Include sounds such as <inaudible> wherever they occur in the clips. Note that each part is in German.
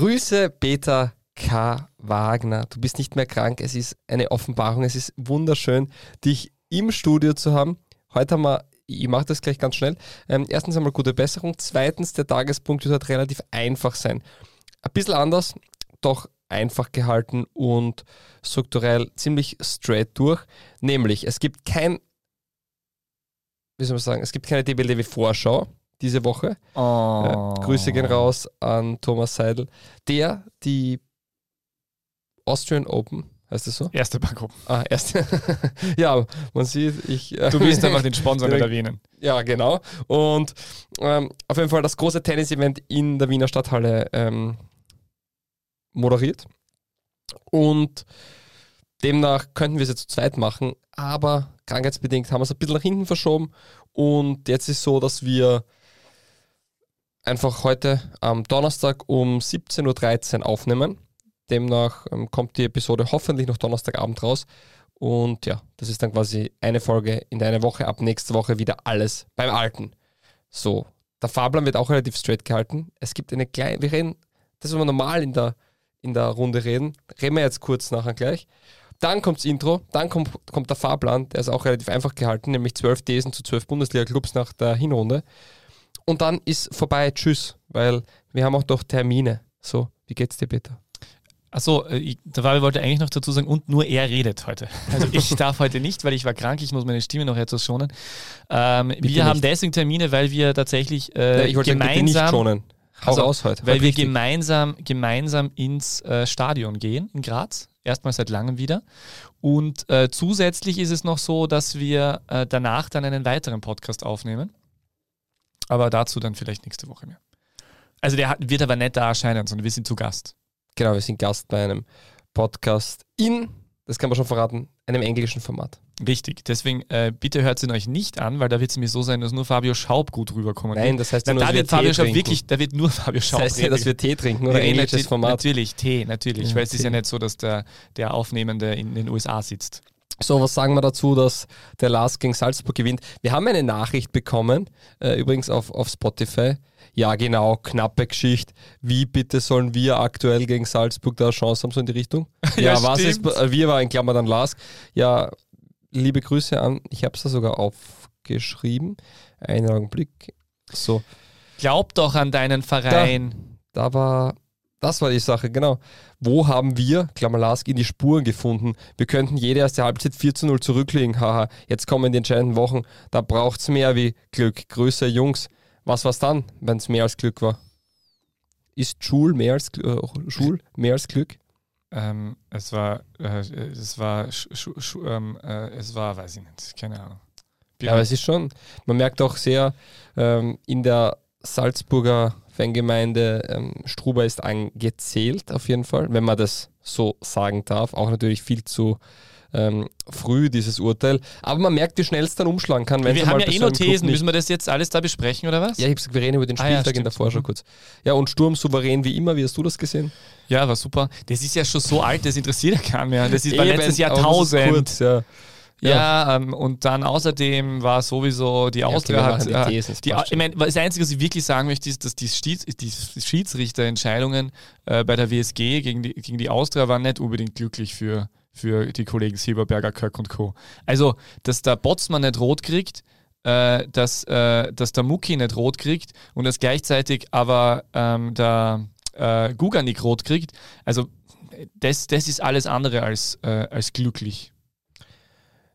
Grüße, Peter K. Wagner. Du bist nicht mehr krank. Es ist eine Offenbarung. Es ist wunderschön, dich im Studio zu haben. Heute haben wir, ich mache das gleich ganz schnell. Ähm, erstens einmal gute Besserung. Zweitens, der Tagespunkt wird relativ einfach sein. Ein bisschen anders, doch einfach gehalten und strukturell ziemlich straight durch. Nämlich, es gibt kein, wie soll man sagen, es gibt keine DBLW-Vorschau diese Woche. Oh. Äh, Grüße gehen raus an Thomas Seidel, der die Austrian Open, heißt das so? Erste Bankgruppe. Ah, erste. <laughs> ja, man sieht, ich. Äh, Du willst einfach den Sponsor nicht <laughs> erwähnen. Ja, genau. Und ähm, auf jeden Fall das große Tennis-Event in der Wiener Stadthalle ähm, moderiert. Und demnach könnten wir es jetzt zu zweit machen, aber krankheitsbedingt haben wir es ein bisschen nach hinten verschoben. Und jetzt ist so, dass wir einfach heute am Donnerstag um 17.13 Uhr aufnehmen. Demnach ähm, kommt die Episode hoffentlich noch Donnerstagabend raus. Und ja, das ist dann quasi eine Folge in einer Woche. Ab nächste Woche wieder alles beim Alten. So, der Fahrplan wird auch relativ straight gehalten. Es gibt eine kleine, wir reden, das, was wir normal in der, in der Runde reden, reden wir jetzt kurz nachher gleich. Dann kommt das Intro, dann kommt, kommt der Fahrplan, der ist auch relativ einfach gehalten, nämlich 12 Thesen zu 12 Bundesliga-Clubs nach der Hinrunde. Und dann ist vorbei, tschüss, weil wir haben auch noch Termine. So, wie geht's dir, Peter? Achso, äh, der Fabi wollte eigentlich noch dazu sagen, und nur er redet heute. Also <laughs> ich darf heute nicht, weil ich war krank, ich muss meine Stimme noch etwas schonen. Ähm, wir nicht. haben deswegen Termine, weil wir tatsächlich äh, Ja, sagen, gemeinsam, schonen. Hau Also, raus heute. weil Heute wir richtig. gemeinsam, gemeinsam ins äh, Stadion gehen in Graz. Erstmal seit langem wieder. Und äh, zusätzlich ist es noch so, dass wir äh, danach dann einen weiteren Podcast aufnehmen. Aber dazu dann vielleicht nächste Woche mehr. Also der hat, wird aber nicht da erscheinen, sondern wir sind zu Gast. Genau, wir sind Gast bei einem Podcast in, das kann man schon verraten, einem englischen Format. Richtig. Deswegen äh, bitte hört ihn euch nicht an, weil da wird es nämlich so sein, dass nur Fabio Schaub gut rüberkommen Nein, das heißt Na, nur, da wird Fabio Tee Schaub trinken. wirklich, da wird nur Fabio Schaub Das heißt ja, dass wir Tee trinken oder reden englisches natürlich- Format. Natürlich, Tee, natürlich. Ja, weil es ist Tee. ja nicht so, dass der, der Aufnehmende in den USA sitzt. So, was sagen wir dazu, dass der Lars gegen Salzburg gewinnt? Wir haben eine Nachricht bekommen, äh, übrigens auf, auf Spotify. Ja, genau, knappe Geschichte. Wie bitte sollen wir aktuell gegen Salzburg da eine Chance haben, so in die Richtung? <laughs> Ja, Ja, was ist, äh, wir war in Klammer dann Lars. Ja, liebe Grüße an, ich habe es da sogar aufgeschrieben. Einen Augenblick. So, Glaub doch an deinen Verein. da war, das war die Sache, genau. Wo haben wir, in die Spuren gefunden? Wir könnten jede erste Halbzeit 4 zu 0 zurücklegen, haha. Jetzt kommen die entscheidenden Wochen, da braucht es mehr wie Glück. Größe Jungs. Was war's dann, wenn es mehr als Glück war? Ist Schul mehr als, äh, Schul mehr als Glück? Ähm, es war, äh, es war, sch, sch, sch, ähm, äh, es war, weiß ich nicht, keine Ahnung. Ja, aber es ist schon, man merkt auch sehr, ähm, in der Salzburger Fangemeinde, ähm, Struber ist angezählt auf jeden Fall, wenn man das so sagen darf. Auch natürlich viel zu ähm, früh, dieses Urteil. Aber man merkt, wie schnell es dann umschlagen kann, wenn wir haben mal ja eh nur Thesen. Müssen wir das jetzt alles da besprechen oder was? Ja, ich habe gesagt, wir reden über den Ah ja, Spieltag in der. Vorschau Mhm. kurz. Ja, und Sturm souverän wie immer, wie hast du das gesehen? Ja, war super. Das ist ja schon so alt, das interessiert ja keinen mehr. Das ist Eben, letztes Jahrtausend. kurz, ja. Ja, ähm, und dann außerdem war sowieso die okay, Austria wir hat. äh, Thesen, das die, ich meine, das Einzige, was ich wirklich sagen möchte, ist, dass die, Schieds, die Schiedsrichterentscheidungen äh, bei der WSG gegen die, gegen die Austria waren nicht unbedingt glücklich für, für die Kollegen Silberberger, Köck und Co. Also, dass der Botzmann nicht rot kriegt, äh, dass, äh, dass der Mucki nicht rot kriegt und dass gleichzeitig aber ähm, der äh, Guganik rot kriegt, also das, das ist alles andere als, äh, als glücklich.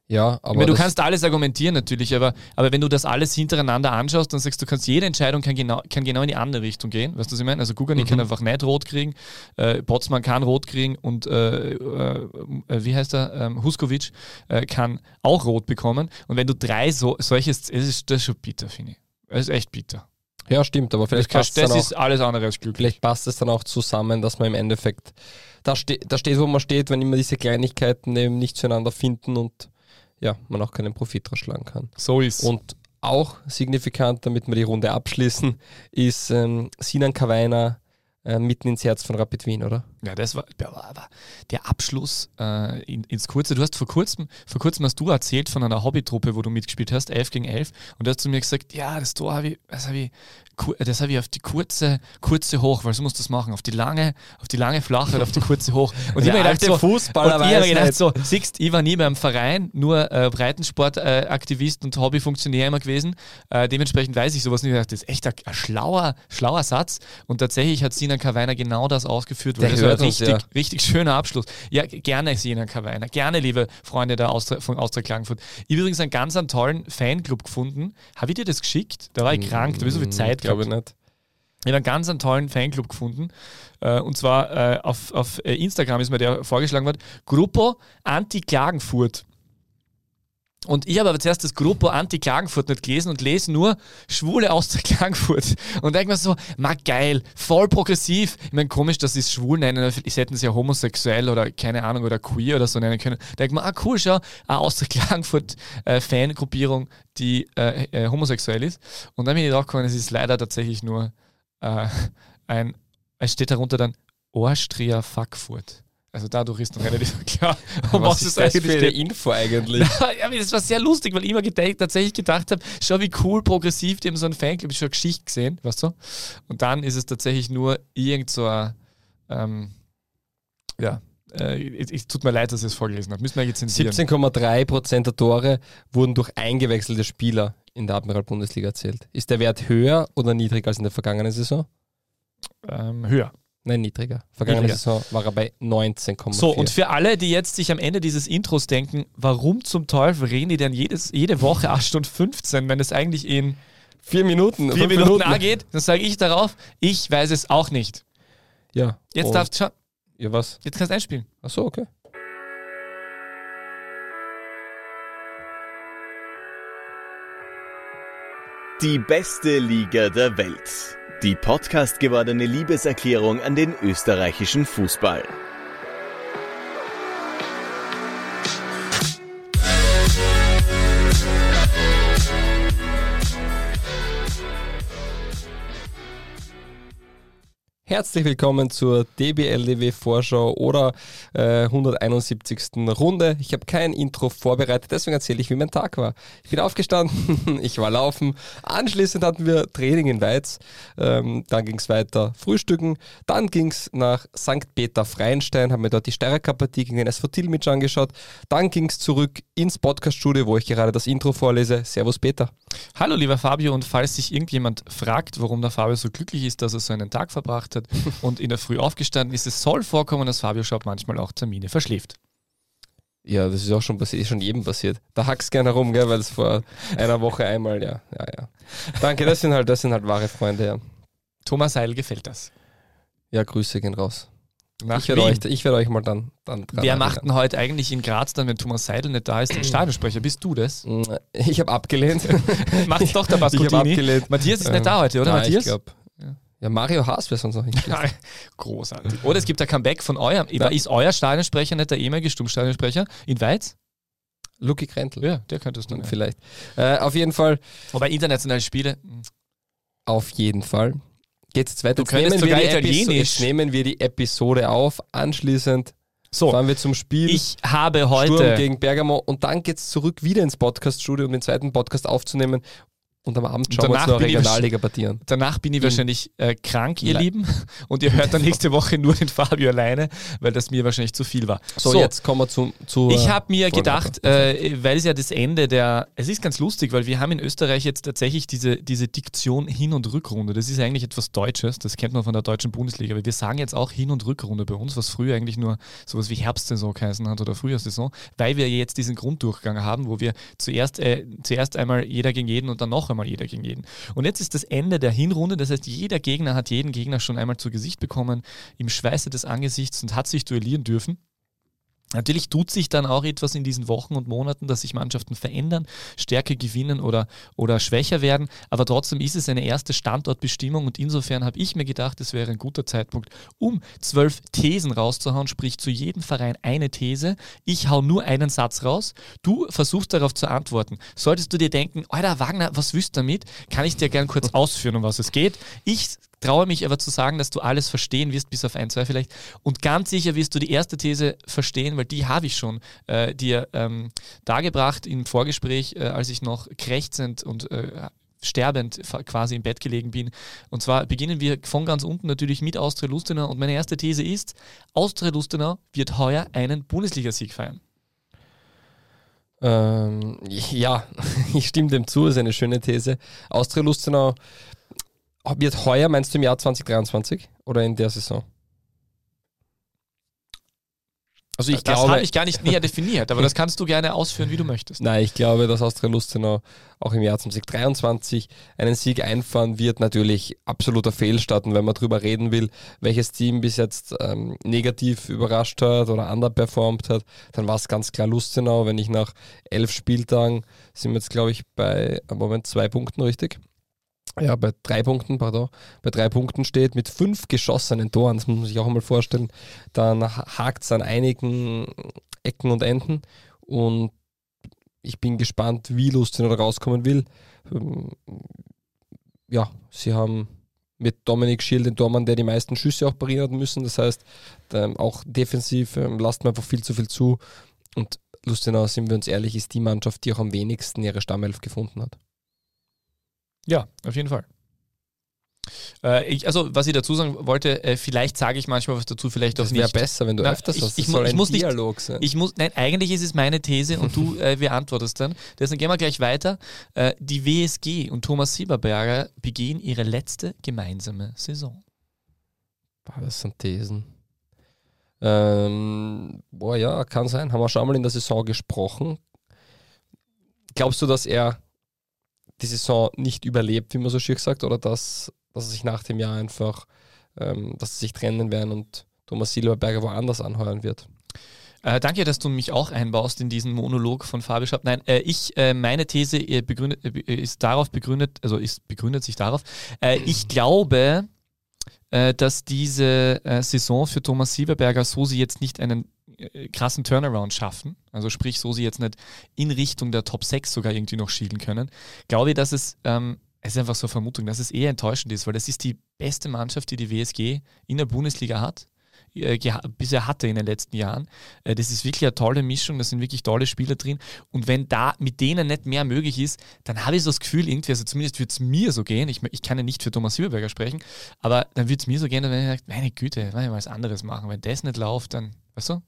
Ja, aber meine, du das- kannst alles argumentieren natürlich, aber, aber wenn du das alles hintereinander anschaust, dann sagst du, kannst jede Entscheidung kann genau, kann genau in die andere Richtung gehen. Weißt du, was ich meine? Also Gugani Mhm. kann einfach nicht rot kriegen, äh, Botzmann kann rot kriegen und äh, äh, wie heißt er? Ähm, Huskovic äh, kann auch rot bekommen. Und wenn du drei so, solches, das ist, das ist schon bitter, finde ich. Das ist echt bitter. ja, stimmt, aber vielleicht Das, passt es dann auch ist alles andere als glücklich. Vielleicht passt es dann auch zusammen, dass man im Endeffekt da, ste da steht, wo man steht, wenn immer diese Kleinigkeiten eben nicht zueinander finden und ja, man auch keinen Profit draus schlagen kann. So ist Und auch signifikant, damit wir die Runde abschließen, ist ähm, Sinan Kawainer äh, mitten ins Herz von Rapid Wien, oder? Ja, das war, der, Abschluss äh, in, ins Kurze. Du hast vor kurzem, vor kurzem hast du erzählt von einer Hobbytruppe, wo du mitgespielt hast, 11 gegen 11. Und da hast du mir gesagt, ja, das Tor habe ich, das hab ich das habe ich auf die kurze, kurze hoch, weil so musst du das machen. Auf die lange, auf die lange flache und auf die kurze hoch. <laughs> Und ich habe mir gedacht, so, Fußballer und ich mir gedacht, so, siehst, ich war nie beim Verein, nur äh, Breitensportaktivist äh, und Hobbyfunktionär immer gewesen. Äh, dementsprechend weiß ich sowas nicht. Ich dachte, das ist echt ein, ein schlauer, schlauer Satz. Und tatsächlich hat Sinan Kawainer genau das ausgeführt. Der das war ein uns, richtig, ja. richtig schöner Abschluss. Ja, gerne Sinan Kawainer. Gerne, liebe Freunde der Austria, von Austria Klagenfurt. Ich habe übrigens einen ganz einen tollen Fanclub gefunden. Habe ich dir das geschickt? Da war ich krank, da habe ich so viel Zeit Glaube ich nicht. Ich habe einen ganz einen tollen Fanclub gefunden. Äh, und zwar äh, auf, auf äh, Instagram ist mir der vorgeschlagen worden. Gruppo Anti-Klagenfurt. Und ich habe aber zuerst das Gruppo Anti-Klagenfurt nicht gelesen und lese nur Schwule aus der Klagenfurt. Und denke mir so, ma geil, voll progressiv. Ich meine, komisch, dass sie es schwul nennen. Ich hätten sie ja homosexuell oder keine Ahnung oder queer oder so nennen können. Denke mir, ah cool, schau, eine aus der Klagenfurt äh, Fangruppierung, die äh, äh, homosexuell ist. Und dann bin ich drauf gekommen, es ist leider tatsächlich nur äh, ein, es steht darunter dann Orstria Fackfurt. Also dadurch ist noch relativ <laughs> klar, um Was, ist das für eine geht. Info eigentlich? <laughs> ja, aber das war sehr lustig, weil ich immer gedacht, tatsächlich gedacht habe, schau wie cool progressiv die haben so ein Fanclub, ich habe schon eine Geschichte gesehen, weißt du? Und dann ist es tatsächlich nur irgend so ein, ähm, ja, äh, es, es tut mir leid, dass ich es vorgelesen habe. Müssen wir jetzt zensieren. 17,3% der Tore wurden durch eingewechselte Spieler in der Admiral-Bundesliga erzielt. Ist der Wert höher oder niedriger als in der vergangenen Saison? Ähm, höher. Nein, niedriger. Vergangene Niedriger. Saison war er bei 19,4. So, und für alle, die jetzt sich am Ende dieses Intros denken, warum zum Teufel reden die denn jedes, jede Woche 8 Stunden 15, wenn es eigentlich in vier Minuten. vier fünf Minuten angeht, dann sage ich darauf, ich weiß es auch nicht. Ja. Jetzt, darfst, schau, Ja, was? jetzt kannst du einspielen. Achso, okay. Die beste Liga der Welt. Die Podcast gewordene Liebeserklärung an den österreichischen Fußball. Herzlich willkommen zur DBLDW Vorschau oder äh, 171. Runde. Ich habe kein Intro vorbereitet, deswegen erzähle ich, wie mein Tag war. Ich bin aufgestanden, <laughs> ich war laufen. Anschließend hatten wir Training in Weiz. Ähm, dann ging es weiter Frühstücken. Dann ging es nach St. Peter Freienstein, haben mir dort die Steirerkar-Partie gegen den SV Tilmitsch angeschaut. Dann ging es zurück ins Podcaststudio, wo ich gerade das Intro vorlese. Servus Peter. Hallo lieber Fabio und falls sich irgendjemand fragt, warum der Fabio so glücklich ist, dass er so einen Tag verbracht hat und in der Früh aufgestanden ist, es soll vorkommen, dass Fabio Schaub manchmal auch Termine verschläft. Ja, das ist auch schon passiert, ist schon jedem passiert. Da hackst gerne herum, gell, weil es vor einer Woche einmal, ja, ja, ja. Danke, das sind halt, das sind halt wahre Freunde, ja. Thomas Heil gefällt das. Ja, Grüße gehen raus. Nach ich werde euch, ich werde euch mal dann, dann dran Wer macht denn heute eigentlich in Graz dann, wenn Thomas Seidel nicht da ist, den Stadionsprecher? Bist du das? Ich habe abgelehnt. <laughs> Macht's doch der ich habe abgelehnt. Matthias ist Ähm, nicht da heute, oder Nein, Matthias? Ich glaube. Ja. Mario Haas wäre sonst noch nicht. Großartig. Oder es gibt ein Comeback von eurem. Ja. Ist euer Stadionsprecher nicht der ehemalige Stummstadionsprecher in Weiz? Lucky Krentl. Ja, der könnte es dann. Ja. Vielleicht. Äh, auf jeden Fall. Wobei internationale Spiele. hm, Auf jeden Fall. Geht's jetzt weiter. Du Jetzt nehmen, wir sogar die Episo- Italienisch. jetzt nehmen wir die Episode auf. Anschließend So, fahren wir zum Spiel. ich habe Sturm heute. gegen Bergamo und dann geht's zurück wieder ins Podcast-Studio, um den zweiten Podcast aufzunehmen. Und am Abend schauen wir uns noch Regionalliga-Partien an. Danach bin ich wahrscheinlich äh, krank, ihr Le- Lieben. <laughs> Und ihr hört dann nächste Woche nur den Fabio alleine, weil das mir wahrscheinlich zu viel war. So, jetzt kommen wir zu. zu Ich habe mir Folge gedacht, äh, weil es ja das Ende der. Es ist ganz lustig, weil wir haben in Österreich jetzt tatsächlich diese, diese Diktion Hin- und Rückrunde. Das ist eigentlich etwas Deutsches, das kennt man von der deutschen Bundesliga. Aber wir sagen jetzt auch Hin- und Rückrunde bei uns, was früher eigentlich nur sowas wie Herbstsaison geheißen hat oder Frühjahrssaison, weil wir jetzt diesen Grunddurchgang haben, wo wir zuerst, äh, zuerst einmal jeder gegen jeden und dann noch einmal jeder gegen jeden. Und jetzt ist das Ende der Hinrunde, das heißt, jeder Gegner hat jeden Gegner schon einmal zu Gesicht bekommen, im Schweiße des Angesichts und hat sich duellieren dürfen. Natürlich tut sich dann auch etwas in diesen Wochen und Monaten, dass sich Mannschaften verändern, Stärke gewinnen oder, oder schwächer werden, aber trotzdem ist es eine erste Standortbestimmung und insofern habe ich mir gedacht, es wäre ein guter Zeitpunkt, um zwölf Thesen rauszuhauen, sprich zu jedem Verein eine These. Ich hau nur einen Satz raus, du versuchst darauf zu antworten. Solltest du dir denken, Alter Wagner, was du damit? Kann ich dir gern kurz ausführen, um was es geht. Ich traue mich aber zu sagen, dass du alles verstehen wirst, bis auf ein, zwei vielleicht. Und ganz sicher wirst du die erste These verstehen, weil die habe ich schon äh, dir ähm, dargebracht im Vorgespräch, äh, als ich noch krächzend und äh, sterbend quasi im Bett gelegen bin. Und zwar beginnen wir von ganz unten natürlich mit Austria Lustenau. Und meine erste These ist, Austria Lustenau wird heuer einen Bundesligasieg feiern. Ähm, ja, <laughs> ich stimme dem zu, ist eine schöne These. Austria Lustenau wird heuer, meinst du im Jahr 2023 oder in der Saison? Also ich das habe ich gar nicht näher definiert, aber das kannst du gerne ausführen, wie du möchtest. Nein, ich glaube, dass Austria Lustenau auch im Jahr 2023 einen Sieg einfahren wird. Natürlich absoluter Fehlstart. Und wenn man darüber reden will, welches Team bis jetzt ähm, negativ überrascht hat oder underperformt hat, dann war es ganz klar Lustenau. Wenn ich nach elf Spieltagen sind wir jetzt, glaube ich, bei, im Moment zwei Punkten richtig ja, bei drei Punkten, pardon, bei drei Punkten steht mit fünf geschossenen Toren, das muss man sich auch einmal vorstellen, dann hakt es an einigen Ecken und Enden und ich bin gespannt, wie Lustenau da rauskommen will. Ähm, ja, sie haben mit Dominik Schiel den Tormann, der die meisten Schüsse auch parieren hat müssen. Das heißt, ähm, auch defensiv ähm, lasst man einfach viel zu viel zu. Und Lustenau, sind wir uns ehrlich, ist die Mannschaft, die auch am wenigsten ihre Stammelf gefunden hat. Ja, auf jeden Fall. Äh, ich, also, was ich dazu sagen wollte, äh, vielleicht sage ich manchmal was dazu, vielleicht das auch nicht. Das wäre besser, wenn du Na, öfters ich, hast. Ich, ich, muss Dialog nicht, sein. Ich muss, nein, eigentlich ist es meine These und du <laughs> äh, beantwortest dann. Deswegen gehen wir gleich weiter. Äh, die WSG und Thomas Sieberberger begehen ihre letzte gemeinsame Saison. Boah, das sind Thesen. Ähm, boah, ja, kann sein. Haben wir schon mal in der Saison gesprochen. Glaubst du, dass er die Saison nicht überlebt, wie man so schön sagt, oder dass, dass er sich nach dem Jahr einfach, ähm, dass sie sich trennen werden und Thomas Silberberger woanders anheuern wird. Äh, danke, dass du mich auch einbaust in diesen Monolog von Fabi Schapp. Nein, äh, ich, äh, meine These äh, begründet, äh, ist darauf begründet, also ist, begründet sich darauf. Äh, ich <clears throat> glaube, dass diese Saison für Thomas Silberberger, so sie jetzt nicht einen äh, krassen Turnaround schaffen, also sprich, so sie jetzt nicht in Richtung der Top 6 sogar irgendwie noch schielen können, glaube ich, dass es, ähm, es ist einfach so eine Vermutung, dass es eher enttäuschend ist, weil das ist die beste Mannschaft, die die WSG in der Bundesliga hat, äh, bisher hatte in den letzten Jahren. Äh, das ist wirklich eine tolle Mischung, da sind wirklich tolle Spieler drin. Und wenn da mit denen nicht mehr möglich ist, dann habe ich so das Gefühl, irgendwie, also zumindest würde es mir so gehen, ich, ich kann ja nicht für Thomas Silberberger sprechen, aber dann würde es mir so gehen, wenn ich sage, meine Güte, wenn ich mal was anderes machen. Wenn das nicht läuft, dann, weißt du?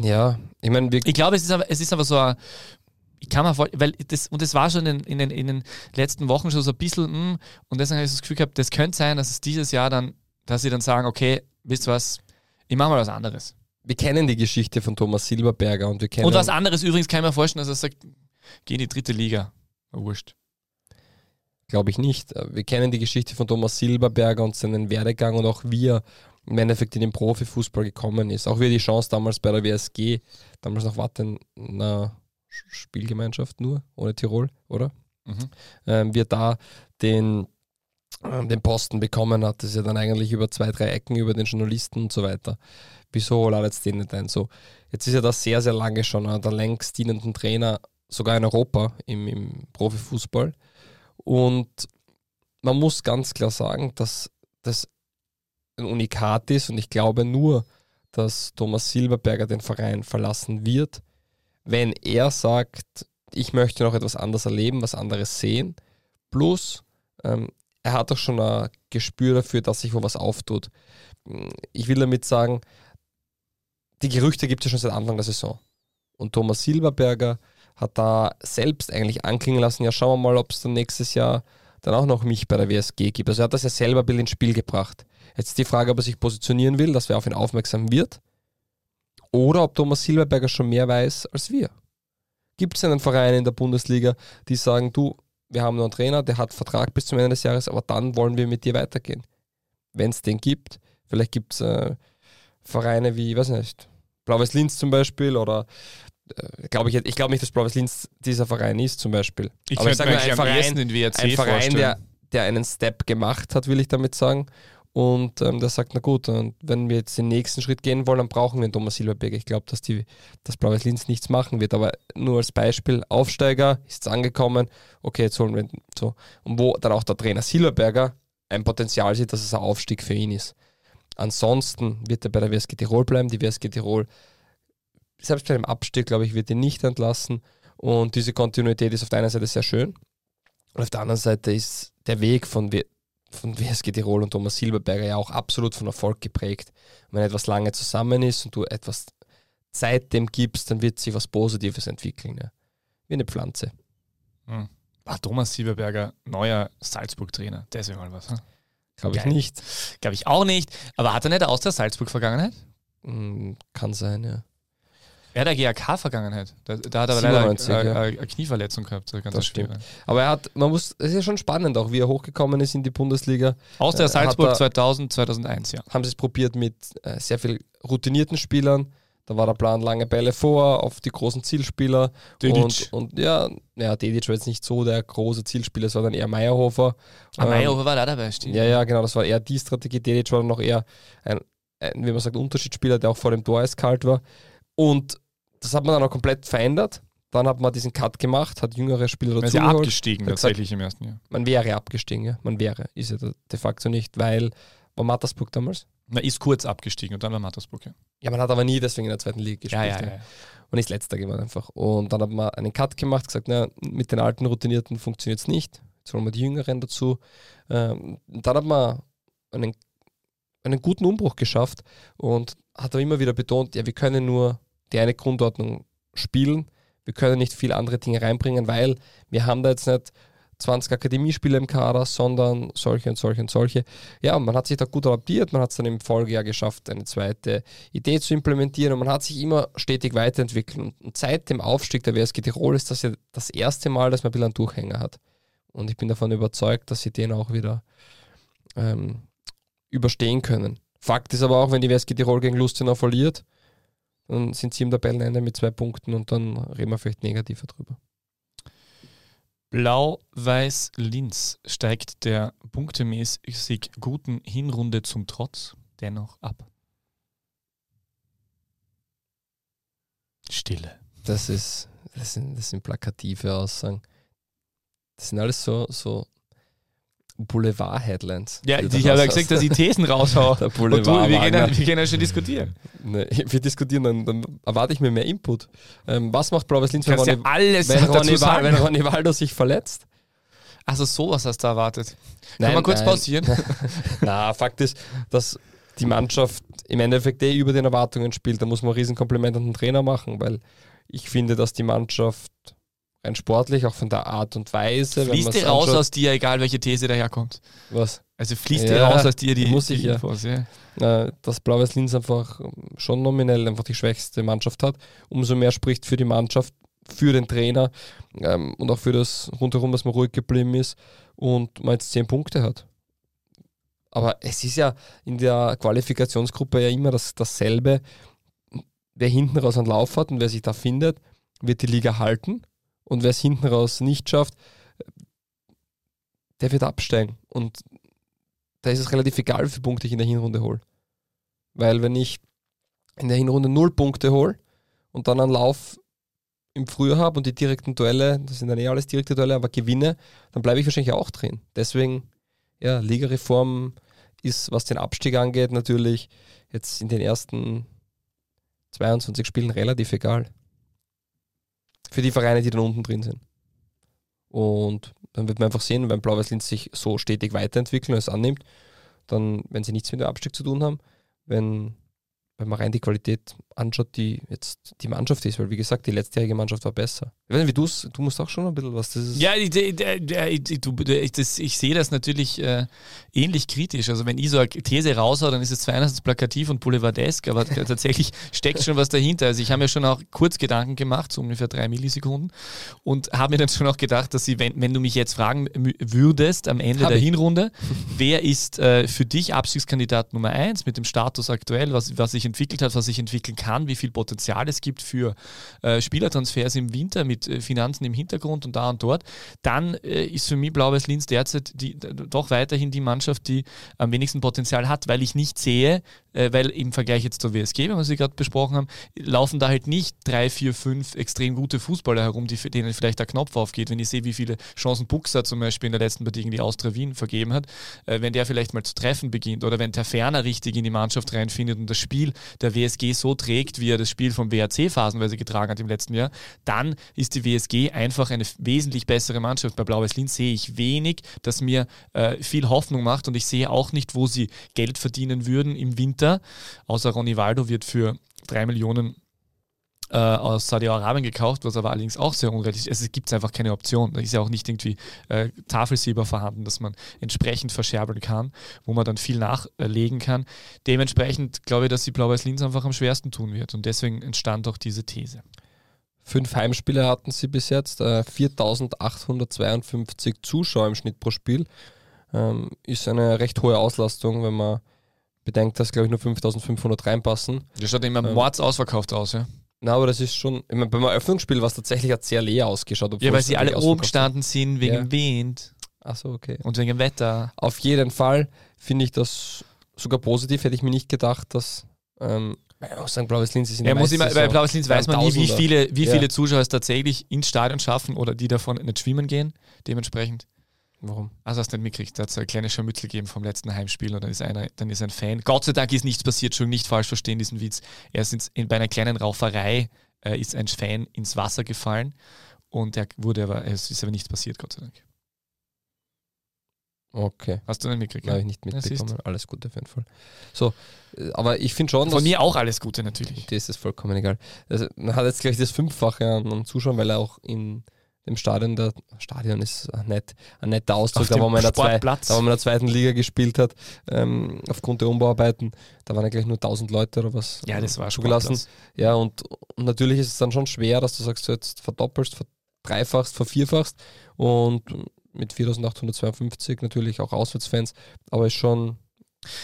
Ja, ich meine, ich glaube, es ist aber, es ist aber so ein, ich kann mir vorstellen, weil das, und das war schon in, in, den, in den letzten Wochen schon so ein bisschen, mh, hm, und deswegen habe ich das Gefühl gehabt, das könnte sein, dass es dieses Jahr dann, dass sie dann sagen, okay, wisst ihr was, ich mache mal was anderes. Wir kennen die Geschichte von Thomas Silberberger und wir kennen. Und was anderes übrigens kann ich mir vorstellen, dass er sagt, geh in die dritte Liga. Wurscht. Glaube ich nicht. Wir kennen die Geschichte von Thomas Silberberger und seinen Werdegang und auch wir im Endeffekt in den Profifußball gekommen ist. Auch wie die Chance damals bei der WSG, damals noch Watten, einer Spielgemeinschaft nur, ohne Tirol, oder? Mhm. Ähm, wir da den, äh, den Posten bekommen hat, das ist ja dann eigentlich über zwei, drei Ecken, über den Journalisten und so weiter. Wieso ladet es den nicht ein? So, jetzt ist ja das sehr, sehr lange schon der längst dienenden Trainer, sogar in Europa im, im Profifußball. Und man muss ganz klar sagen, dass das ein Unikat ist und ich glaube nur, dass Thomas Silberberger den Verein verlassen wird, wenn er sagt, ich möchte noch etwas anderes erleben, was anderes sehen. Plus, ähm, er hat doch schon ein Gespür dafür, dass sich wo was auftut. Ich will damit sagen, die Gerüchte gibt es ja schon seit Anfang der Saison. Und Thomas Silberberger hat da selbst eigentlich anklingen lassen, ja schauen wir mal, ob es dann nächstes Jahr dann auch noch mich bei der WSG gibt. Also er hat das ja selber ein bisschen ins Spiel gebracht. Jetzt ist die Frage, ob er sich positionieren will, dass wer auf ihn aufmerksam wird. Oder ob Thomas Silberberger schon mehr weiß als wir. Gibt es einen Verein in der Bundesliga, die sagen, du, wir haben noch einen Trainer, der hat Vertrag bis zum Ende des Jahres, aber dann wollen wir mit dir weitergehen. Wenn es den gibt, vielleicht gibt es äh, Vereine wie, weiß nicht, Blaues Linz zum Beispiel oder äh, glaube ich, ich glaube nicht, dass Blaues Linz dieser Verein ist zum Beispiel. Ich aber ich sage ein Verein, ein Verein der, der einen Step gemacht hat, will ich damit sagen und ähm, der sagt, na gut, und wenn wir jetzt den nächsten Schritt gehen wollen, dann brauchen wir einen Thomas Silberberger. Ich glaube, dass die, Blaues Linz nichts machen wird. Aber nur als Beispiel, Aufsteiger ist angekommen, okay, jetzt holen wir so. Und wo dann auch der Trainer Silberberger ein Potenzial sieht, dass es ein Aufstieg für ihn ist. Ansonsten wird er bei der WSG Tirol bleiben. Die WSG Tirol, selbst bei dem Abstieg, glaube ich, wird ihn nicht entlassen. Und diese Kontinuität ist auf der einen Seite sehr schön, Und auf der anderen Seite ist der Weg von, von WSG Tirol und Thomas Silberberger ja auch absolut von Erfolg geprägt. Wenn etwas lange zusammen ist und du etwas Zeit dem gibst, dann wird sich was Positives entwickeln. Ja. Wie eine Pflanze. Hm. War Thomas Silberberger neuer Salzburg-Trainer? Das wäre mal was. Hm? Glaube ich nicht. Glaube ich auch nicht. Aber hat er nicht aus der Salzburg-Vergangenheit? Hm, Kann sein, ja. Er hat eine GAK-Vergangenheit. Da, da hat er aber leider 97, eine, ja. eine, eine Knieverletzung gehabt. Das schwere. stimmt. Aber er hat, man muss, es ist ja schon spannend auch, wie er hochgekommen ist in die Bundesliga. Aus der Äh, Salzburg er- 2000, 2001, ja. haben sie es probiert mit äh, sehr viel routinierten Spielern. Da war der Plan lange Bälle vor auf die großen Zielspieler. Dedic. Und, und ja, ja, Dedic war jetzt nicht so der große Zielspieler, es war dann eher Meyerhofer. Ah, Ähm, Meyerhofer war da dabei, stimmt. Ja, ja, genau, das war eher die Strategie. Dedic war dann noch eher ein, ein, wie man sagt, Unterschiedsspieler, der auch vor dem Tor eiskalt war. Und das hat man dann auch komplett verändert. Dann hat man diesen Cut gemacht, hat jüngere Spieler Man ist dazu ja abgestiegen tatsächlich im ersten Jahr. Man wäre abgestiegen, ja. Man wäre, ist ja de facto nicht, weil war Mattersburg damals? Man ist kurz abgestiegen und dann war Mattersburg, ja. Ja, man hat aber nie deswegen in der zweiten Liga gespielt. Ja, ja, ja. Und ist letzter geworden einfach. Und dann hat man einen Cut gemacht, gesagt, na, mit den alten Routinierten funktioniert es nicht. Jetzt holen wir die Jüngeren dazu. Ähm, dann hat man einen, einen guten Umbruch geschafft und hat aber immer wieder betont, ja, wir können nur die eine Grundordnung spielen. Wir können nicht viele andere Dinge reinbringen, weil wir haben da jetzt nicht 20 Akademiespieler im Kader, sondern solche und solche und solche. Ja, man hat sich da gut adaptiert, man hat es dann im Folgejahr geschafft, eine zweite Idee zu implementieren und man hat sich immer stetig weiterentwickelt. Und seit dem Aufstieg der WSG Tirol ist das ja das erste Mal, dass man ein bisschen einen Durchhänger hat. Und ich bin davon überzeugt, dass sie den auch wieder ähm, überstehen können. Fakt ist aber auch, wenn die WSG Tirol gegen Lustenau verliert, dann sind sie im Tabellenende mit zwei Punkten und dann reden wir vielleicht negativer drüber. Blau-Weiß-Linz steigt der punktemäßig guten Hinrunde zum Trotz dennoch ab. Stille. Das ist, das sind, das sind plakative Aussagen. Das sind alles so, so Boulevard-Headlines. Ja, ich habe ja gesagt, dass ich Thesen raushau. <laughs> Der Und du, Boulevard. wir, gehen ja, wir gehen ja schon diskutieren. Ne, <laughs> wir diskutieren, dann, dann erwarte ich mir mehr Input. Ähm, was macht Blaues Linz, wenn kannst ja Ronny, alles wenn, Ronny, Wa- sagen. wenn Ronny Waldo sich verletzt? Also sowas hast du erwartet. Kann man kurz nein. pausieren? <laughs> Na, Fakt ist, dass die Mannschaft im Endeffekt eh über den Erwartungen spielt. Da muss man ein Riesenkompliment an den Trainer machen, weil ich finde, dass die Mannschaft rein sportlich, auch von der Art und Weise, Fließt dir raus aus dir, egal welche These daherkommt. was, Also fließt Ja, dir raus aus dir die, muss die ich ja. Infos. Ja. äh, dass Blaues Linz einfach schon nominell einfach die schwächste Mannschaft hat. Umso mehr spricht für die Mannschaft, für den Trainer ähm, und auch für das rundherum, dass man ruhig geblieben ist und man jetzt zehn Punkte hat. Aber es ist ja in der Qualifikationsgruppe ja immer das, dasselbe. Wer hinten raus einen Lauf hat und wer sich da findet, wird die Liga halten. Und wer es hinten raus nicht schafft, der wird absteigen. Und da ist es relativ egal, wie viele Punkte ich in der Hinrunde hole. Weil wenn ich in der Hinrunde null Punkte hole und dann einen Lauf im Frühjahr habe und die direkten Duelle, das sind dann eh alles direkte Duelle, aber gewinne, dann bleibe ich wahrscheinlich auch drin. Deswegen, ja, Ligareform ist, was den Abstieg angeht, natürlich jetzt in den ersten 22 Spielen relativ egal. Für die Vereine, die dann unten drin sind. Und dann wird man einfach sehen, wenn Blau-Weiß Linz sich so stetig weiterentwickeln und es annimmt, dann, wenn sie nichts mit dem Abstieg zu tun haben, wenn, wenn man rein die Qualität anschaut, die jetzt die Mannschaft ist, weil wie gesagt, die letztjährige Mannschaft war besser. Ich weiß nicht, wie du es, du musst auch schon ein bisschen was, das ist. Ja, ich, ich, ich, das- ich sehe das natürlich äh, ähnlich kritisch. Also wenn ich so eine These raushau, dann ist es zwar einerseits plakativ und boulevardesk, aber <laughs> tatsächlich steckt schon was dahinter. Also ich habe mir schon auch kurz Gedanken gemacht, so ungefähr drei Millisekunden, und habe mir dann schon auch gedacht, dass sie, wenn, wenn du mich jetzt fragen würdest am Ende Hab der ich. Hinrunde, <laughs> wer ist äh, für dich Abstiegskandidat Nummer eins mit dem Status aktuell, was, was sich entwickelt hat, was sich entwickeln kann, wie viel Potenzial es gibt für äh, Spielertransfers im Winter mit äh, Finanzen im Hintergrund und da und dort, dann äh, ist für mich Blau-Weiß Linz derzeit die, doch weiterhin die Mannschaft, die am wenigsten Potenzial hat, weil ich nicht sehe, äh, weil im Vergleich jetzt zur WSG, wenn wir sie gerade besprochen haben, laufen da halt nicht drei, vier, fünf extrem gute Fußballer herum, die, denen vielleicht der Knopf aufgeht. Wenn ich sehe, wie viele Chancen Buxer zum Beispiel in der letzten Partie gegen die Austria Wien vergeben hat, äh, wenn der vielleicht mal zu treffen beginnt oder wenn der Ferner richtig in die Mannschaft reinfindet und das Spiel der WSG so trägt, wie er das Spiel vom WRC phasenweise getragen hat im letzten Jahr, dann ist die WSG einfach eine wesentlich bessere Mannschaft. Bei Blau-Weiß Linz sehe ich wenig, das mir äh, viel Hoffnung macht und ich sehe auch nicht, wo sie Geld verdienen würden im Winter. Außer Ronny Waldo wird für drei Millionen äh, aus Saudi-Arabien gekauft, was aber allerdings auch sehr unrealistisch ist. Es gibt einfach keine Option. Da ist ja auch nicht irgendwie äh, Tafelsilber vorhanden, dass man entsprechend verscherbeln kann, wo man dann viel nachlegen kann. Dementsprechend glaube ich, dass die Blau-Weiß Linz einfach am schwersten tun wird und deswegen entstand auch diese These. Fünf Heimspiele hatten sie bis jetzt, äh, 4852 Zuschauer im Schnitt pro Spiel. Ähm, ist eine recht hohe Auslastung, wenn man bedenkt, dass glaube ich nur 5500 reinpassen. Das schaut immer ähm, mords ausverkauft aus, ja. Na, aber das ist schon, ich meine, beim Eröffnungsspiel war es tatsächlich hat sehr leer ausgeschaut. Ja, weil sie alle oben gestanden sind wegen ja. Wind. Achso, okay. Und wegen dem Wetter. Auf jeden Fall finde ich das sogar positiv. Hätte ich mir nicht gedacht, dass ähm, sagen, Blaues Linz ist in der ja, muss immer, Bei Blaues Linz weiß man nie, wie viele, wie viele Zuschauer es tatsächlich ins Stadion schaffen oder die davon nicht schwimmen gehen. Dementsprechend. Warum? Also hast du nicht mitgekriegt, da hat es eine kleine Scharmützel gegeben vom letzten Heimspiel und dann ist, einer, dann ist ein Fan. Gott sei Dank ist nichts passiert, schon nicht falsch verstehen diesen Witz. Er ist in, bei einer kleinen Rauferei äh, ist ein Fan ins Wasser gefallen und er wurde aber, es ist aber nichts passiert, Gott sei Dank. Okay. Hast du nicht mitgekriegt? Habe ich nicht mitbekommen. Alles Gute auf jeden Fall. So, äh, aber ich finde schon. Von mir auch alles Gute natürlich. Das ist vollkommen egal. Also, man hat jetzt gleich das Fünffache an Zuschauern, weil er auch in dem Stadion, der Stadion ist ein, nett, ein netter Ausdruck, da wo, man in der zwei, da wo man in der zweiten Liga gespielt hat, ähm, aufgrund der Umbauarbeiten, da waren ja gleich nur 1000 Leute oder was ja, das war zugelassen. Ja, und, und, natürlich ist es dann schon schwer, dass du sagst, du jetzt verdoppelst, verdreifachst, vervierfachst und mit 4852 natürlich auch Auswärtsfans, aber ist schon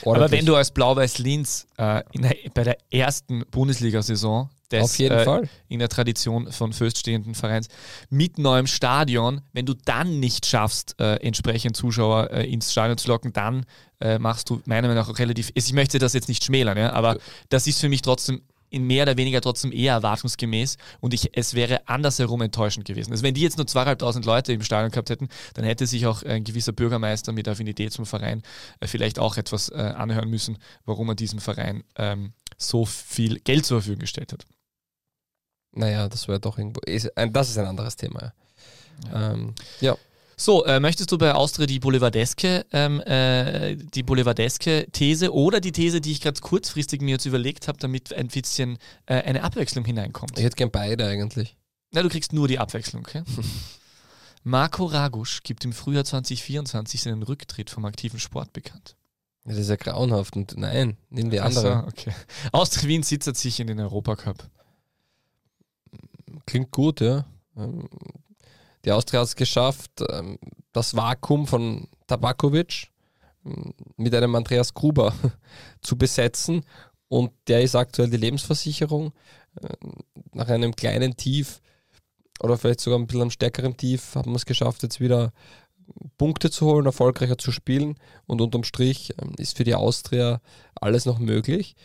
aber wenn du als Blau-Weiß Linz äh, der, bei der ersten Bundesliga-Saison des, äh, in der Tradition von feststehenden Vereins mit neuem Stadion, wenn du dann nicht schaffst, äh, entsprechend Zuschauer äh, ins Stadion zu locken, dann äh, machst du meiner Meinung nach auch relativ. Ich möchte das jetzt nicht schmälern, ja, aber ja. das ist für mich trotzdem in mehr oder weniger trotzdem eher erwartungsgemäß und ich, es wäre andersherum enttäuschend gewesen. Also wenn die jetzt nur zweieinhalbtausend Leute im Stadion gehabt hätten, dann hätte sich auch ein gewisser Bürgermeister mit Affinität zum Verein äh, vielleicht auch etwas äh, anhören müssen, warum er diesem Verein ähm, so viel Geld zur Verfügung gestellt hat. Naja, das wäre doch irgendwo. Das ist ein anderes Thema. Ja. Ähm, ja. So, äh, möchtest du bei Austria die Boulevardeske, ähm, äh, die Boulevardeske These oder die These, die ich gerade kurzfristig mir jetzt überlegt habe, damit ein bisschen äh, eine Abwechslung hineinkommt? Ich hätte gern beide eigentlich. Na, du kriegst nur die Abwechslung, okay? <laughs> Marco Ragusch gibt im Frühjahr 2024 seinen Rücktritt vom aktiven Sport bekannt. Das ist ja grauenhaft. Und nein, nehmen wir andere. So, okay. Austria Wien sitzt sich in den Europacup. Klingt gut, ja. Ähm, die Austria hat es geschafft, ähm, das Vakuum von Tabakovic ähm, mit einem Andreas Gruber <laughs> zu besetzen. Und der ist aktuell die Lebensversicherung. Nach einem kleinen Tief oder vielleicht sogar ein bisschen einem stärkeren Tief haben wir es geschafft, jetzt wieder Punkte zu holen, erfolgreicher zu spielen. Und unterm Strich ist für die Austria alles noch möglich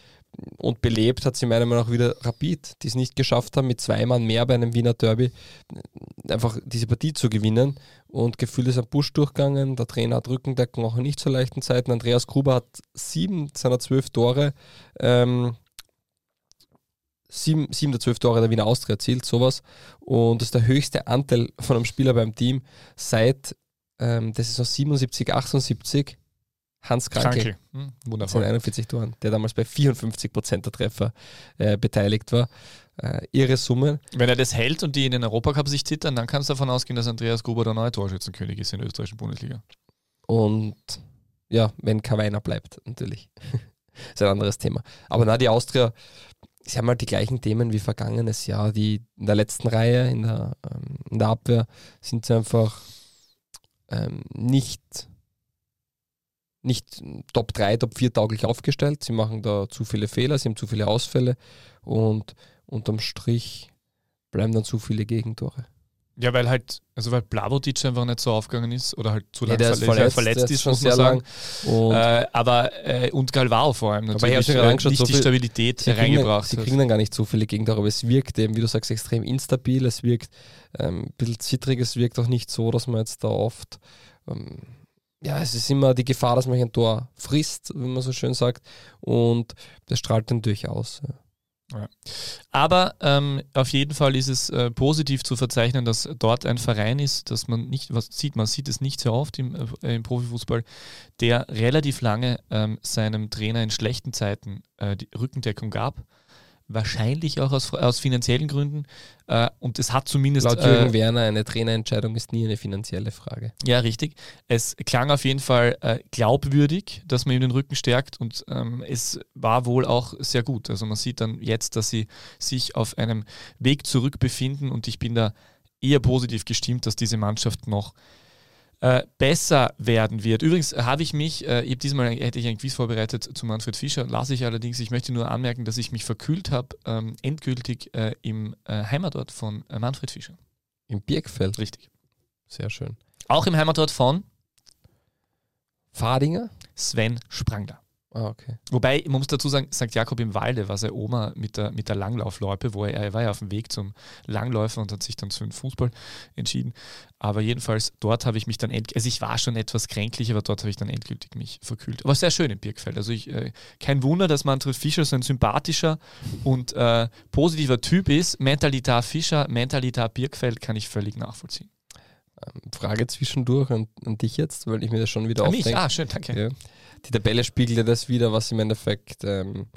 und belebt hat sie meiner Meinung nach wieder Rapid, die es nicht geschafft haben, mit zwei Mann mehr bei einem Wiener Derby einfach diese Partie zu gewinnen. Und Gefühl ist am Busch durchgegangen. Der Trainer hat Rückendeckung auch in nicht so leichten Zeiten. Andreas Gruber hat sieben seiner zwölf Tore, ähm, sieben, sieben der zwölf Tore der Wiener Austria erzielt, sowas. Und das ist der höchste Anteil von einem Spieler beim Team seit ähm, der Saison 77, 78 Hans Kranke. Kranke. Hm, wundervoll. 41 Toren, der damals bei 54 Prozent der Treffer äh, beteiligt war. Äh, ihre Summe. Wenn er das hält und die in den Europacup sich zittern, dann kannst du davon ausgehen, dass Andreas Gruber der neue Torschützenkönig ist in der österreichischen Bundesliga. Und ja, wenn Kawainer bleibt, natürlich. <laughs> ist ein anderes Thema. Aber na, die Austria, sie haben halt die gleichen Themen wie vergangenes Jahr. Die in der letzten Reihe, in der, ähm, in der Abwehr, sind sie einfach ähm, nicht nicht Top 3, Top 4 tauglich aufgestellt. Sie machen da zu viele Fehler, sie haben zu viele Ausfälle und unterm Strich bleiben dann zu viele Gegentore. Ja, weil halt, also weil Blavotic einfach nicht so aufgegangen ist oder halt zu lange ist verletzt, verletzt der ist muss man sagen. Und Äh, aber äh, und Galvao vor allem Aber ich natürlich schon äh, nicht so die Stabilität sie, kriegen reingebracht. sie hat. kriegen dann gar nicht so viele Gegentore, aber es wirkt eben, wie du sagst, extrem instabil. Es wirkt ähm, ein bisschen zittrig, es wirkt auch nicht so, dass man jetzt da oft. Ähm, ja, es ist immer die Gefahr, dass man ein Tor frisst, wie man so schön sagt. Und das strahlt dann durchaus. Ja. Aber ähm, auf jeden Fall ist es äh, positiv zu verzeichnen, dass dort ein Verein ist, dass man nicht, was sieht, man sieht es nicht sehr oft im, äh, im Profifußball, der relativ lange ähm, seinem Trainer in schlechten Zeiten äh, die Rückendeckung gab. Wahrscheinlich auch aus, aus finanziellen Gründen. Äh, und es hat zumindest. Laut äh, Jürgen Werner, eine Trainerentscheidung ist nie eine finanzielle Frage. Ja, richtig. Es klang auf jeden Fall äh, glaubwürdig, dass man ihm den Rücken stärkt und ähm, es war wohl auch sehr gut. Also man sieht dann jetzt, dass sie sich auf einem Weg zurück befinden und ich bin da eher positiv gestimmt, dass diese Mannschaft noch äh, besser werden wird. Übrigens habe ich mich, äh, ich hab diesmal hätte ich ein Quiz vorbereitet zu Manfred Fischer, lasse ich allerdings, ich möchte nur anmerken, dass ich mich verkühlt habe, ähm, endgültig äh, im äh, Heimatort von äh, Manfred Fischer. Im Birkfeld, Richtig. sehr schön. Auch im Heimatort von Fadinger? Sven Sprangler. Ah, okay. Wobei, man muss dazu sagen, St. Jakob im Walde war seine Oma mit der, mit der Langlaufloipe, wo er, er war ja auf dem Weg zum Langläufer und hat sich dann für den Fußball entschieden. Aber jedenfalls, dort habe ich mich dann endgültig, also ich war schon etwas kränklich, aber dort habe ich dann endgültig mich verkühlt. Aber sehr schön in Birkfeld. Also ich, äh, kein Wunder, dass Manfred Fischer so ein sympathischer und äh, positiver Typ ist. Mentalität Fischer, Mentalität Birkfeld kann ich völlig nachvollziehen. Ähm, Frage zwischendurch an, an dich jetzt, weil ich mir das schon wieder Ah, mich? aufdenke. Ah, schön, danke. Ja. Die Tabelle spiegelt ja das wieder, was im Endeffekt ähm,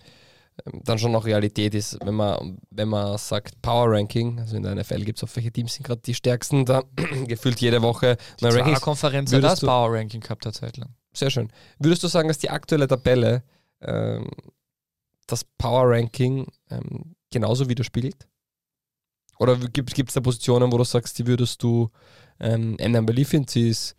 ähm, dann schon noch Realität ist, wenn man, wenn man sagt Power Ranking, also in der NFL gibt es auch welche Teams sind gerade die stärksten, da <clears throat> gefühlt jede Woche Die neue Rankings. Konferenz hat das Power Ranking gehabt, eine Zeit lang. Sehr schön. Würdest du sagen, dass die aktuelle Tabelle ähm, das Power Ranking ähm, genauso widerspiegelt? Oder gibt es da Positionen, wo du sagst, die würdest du ähm, ändern? Finde, sie ist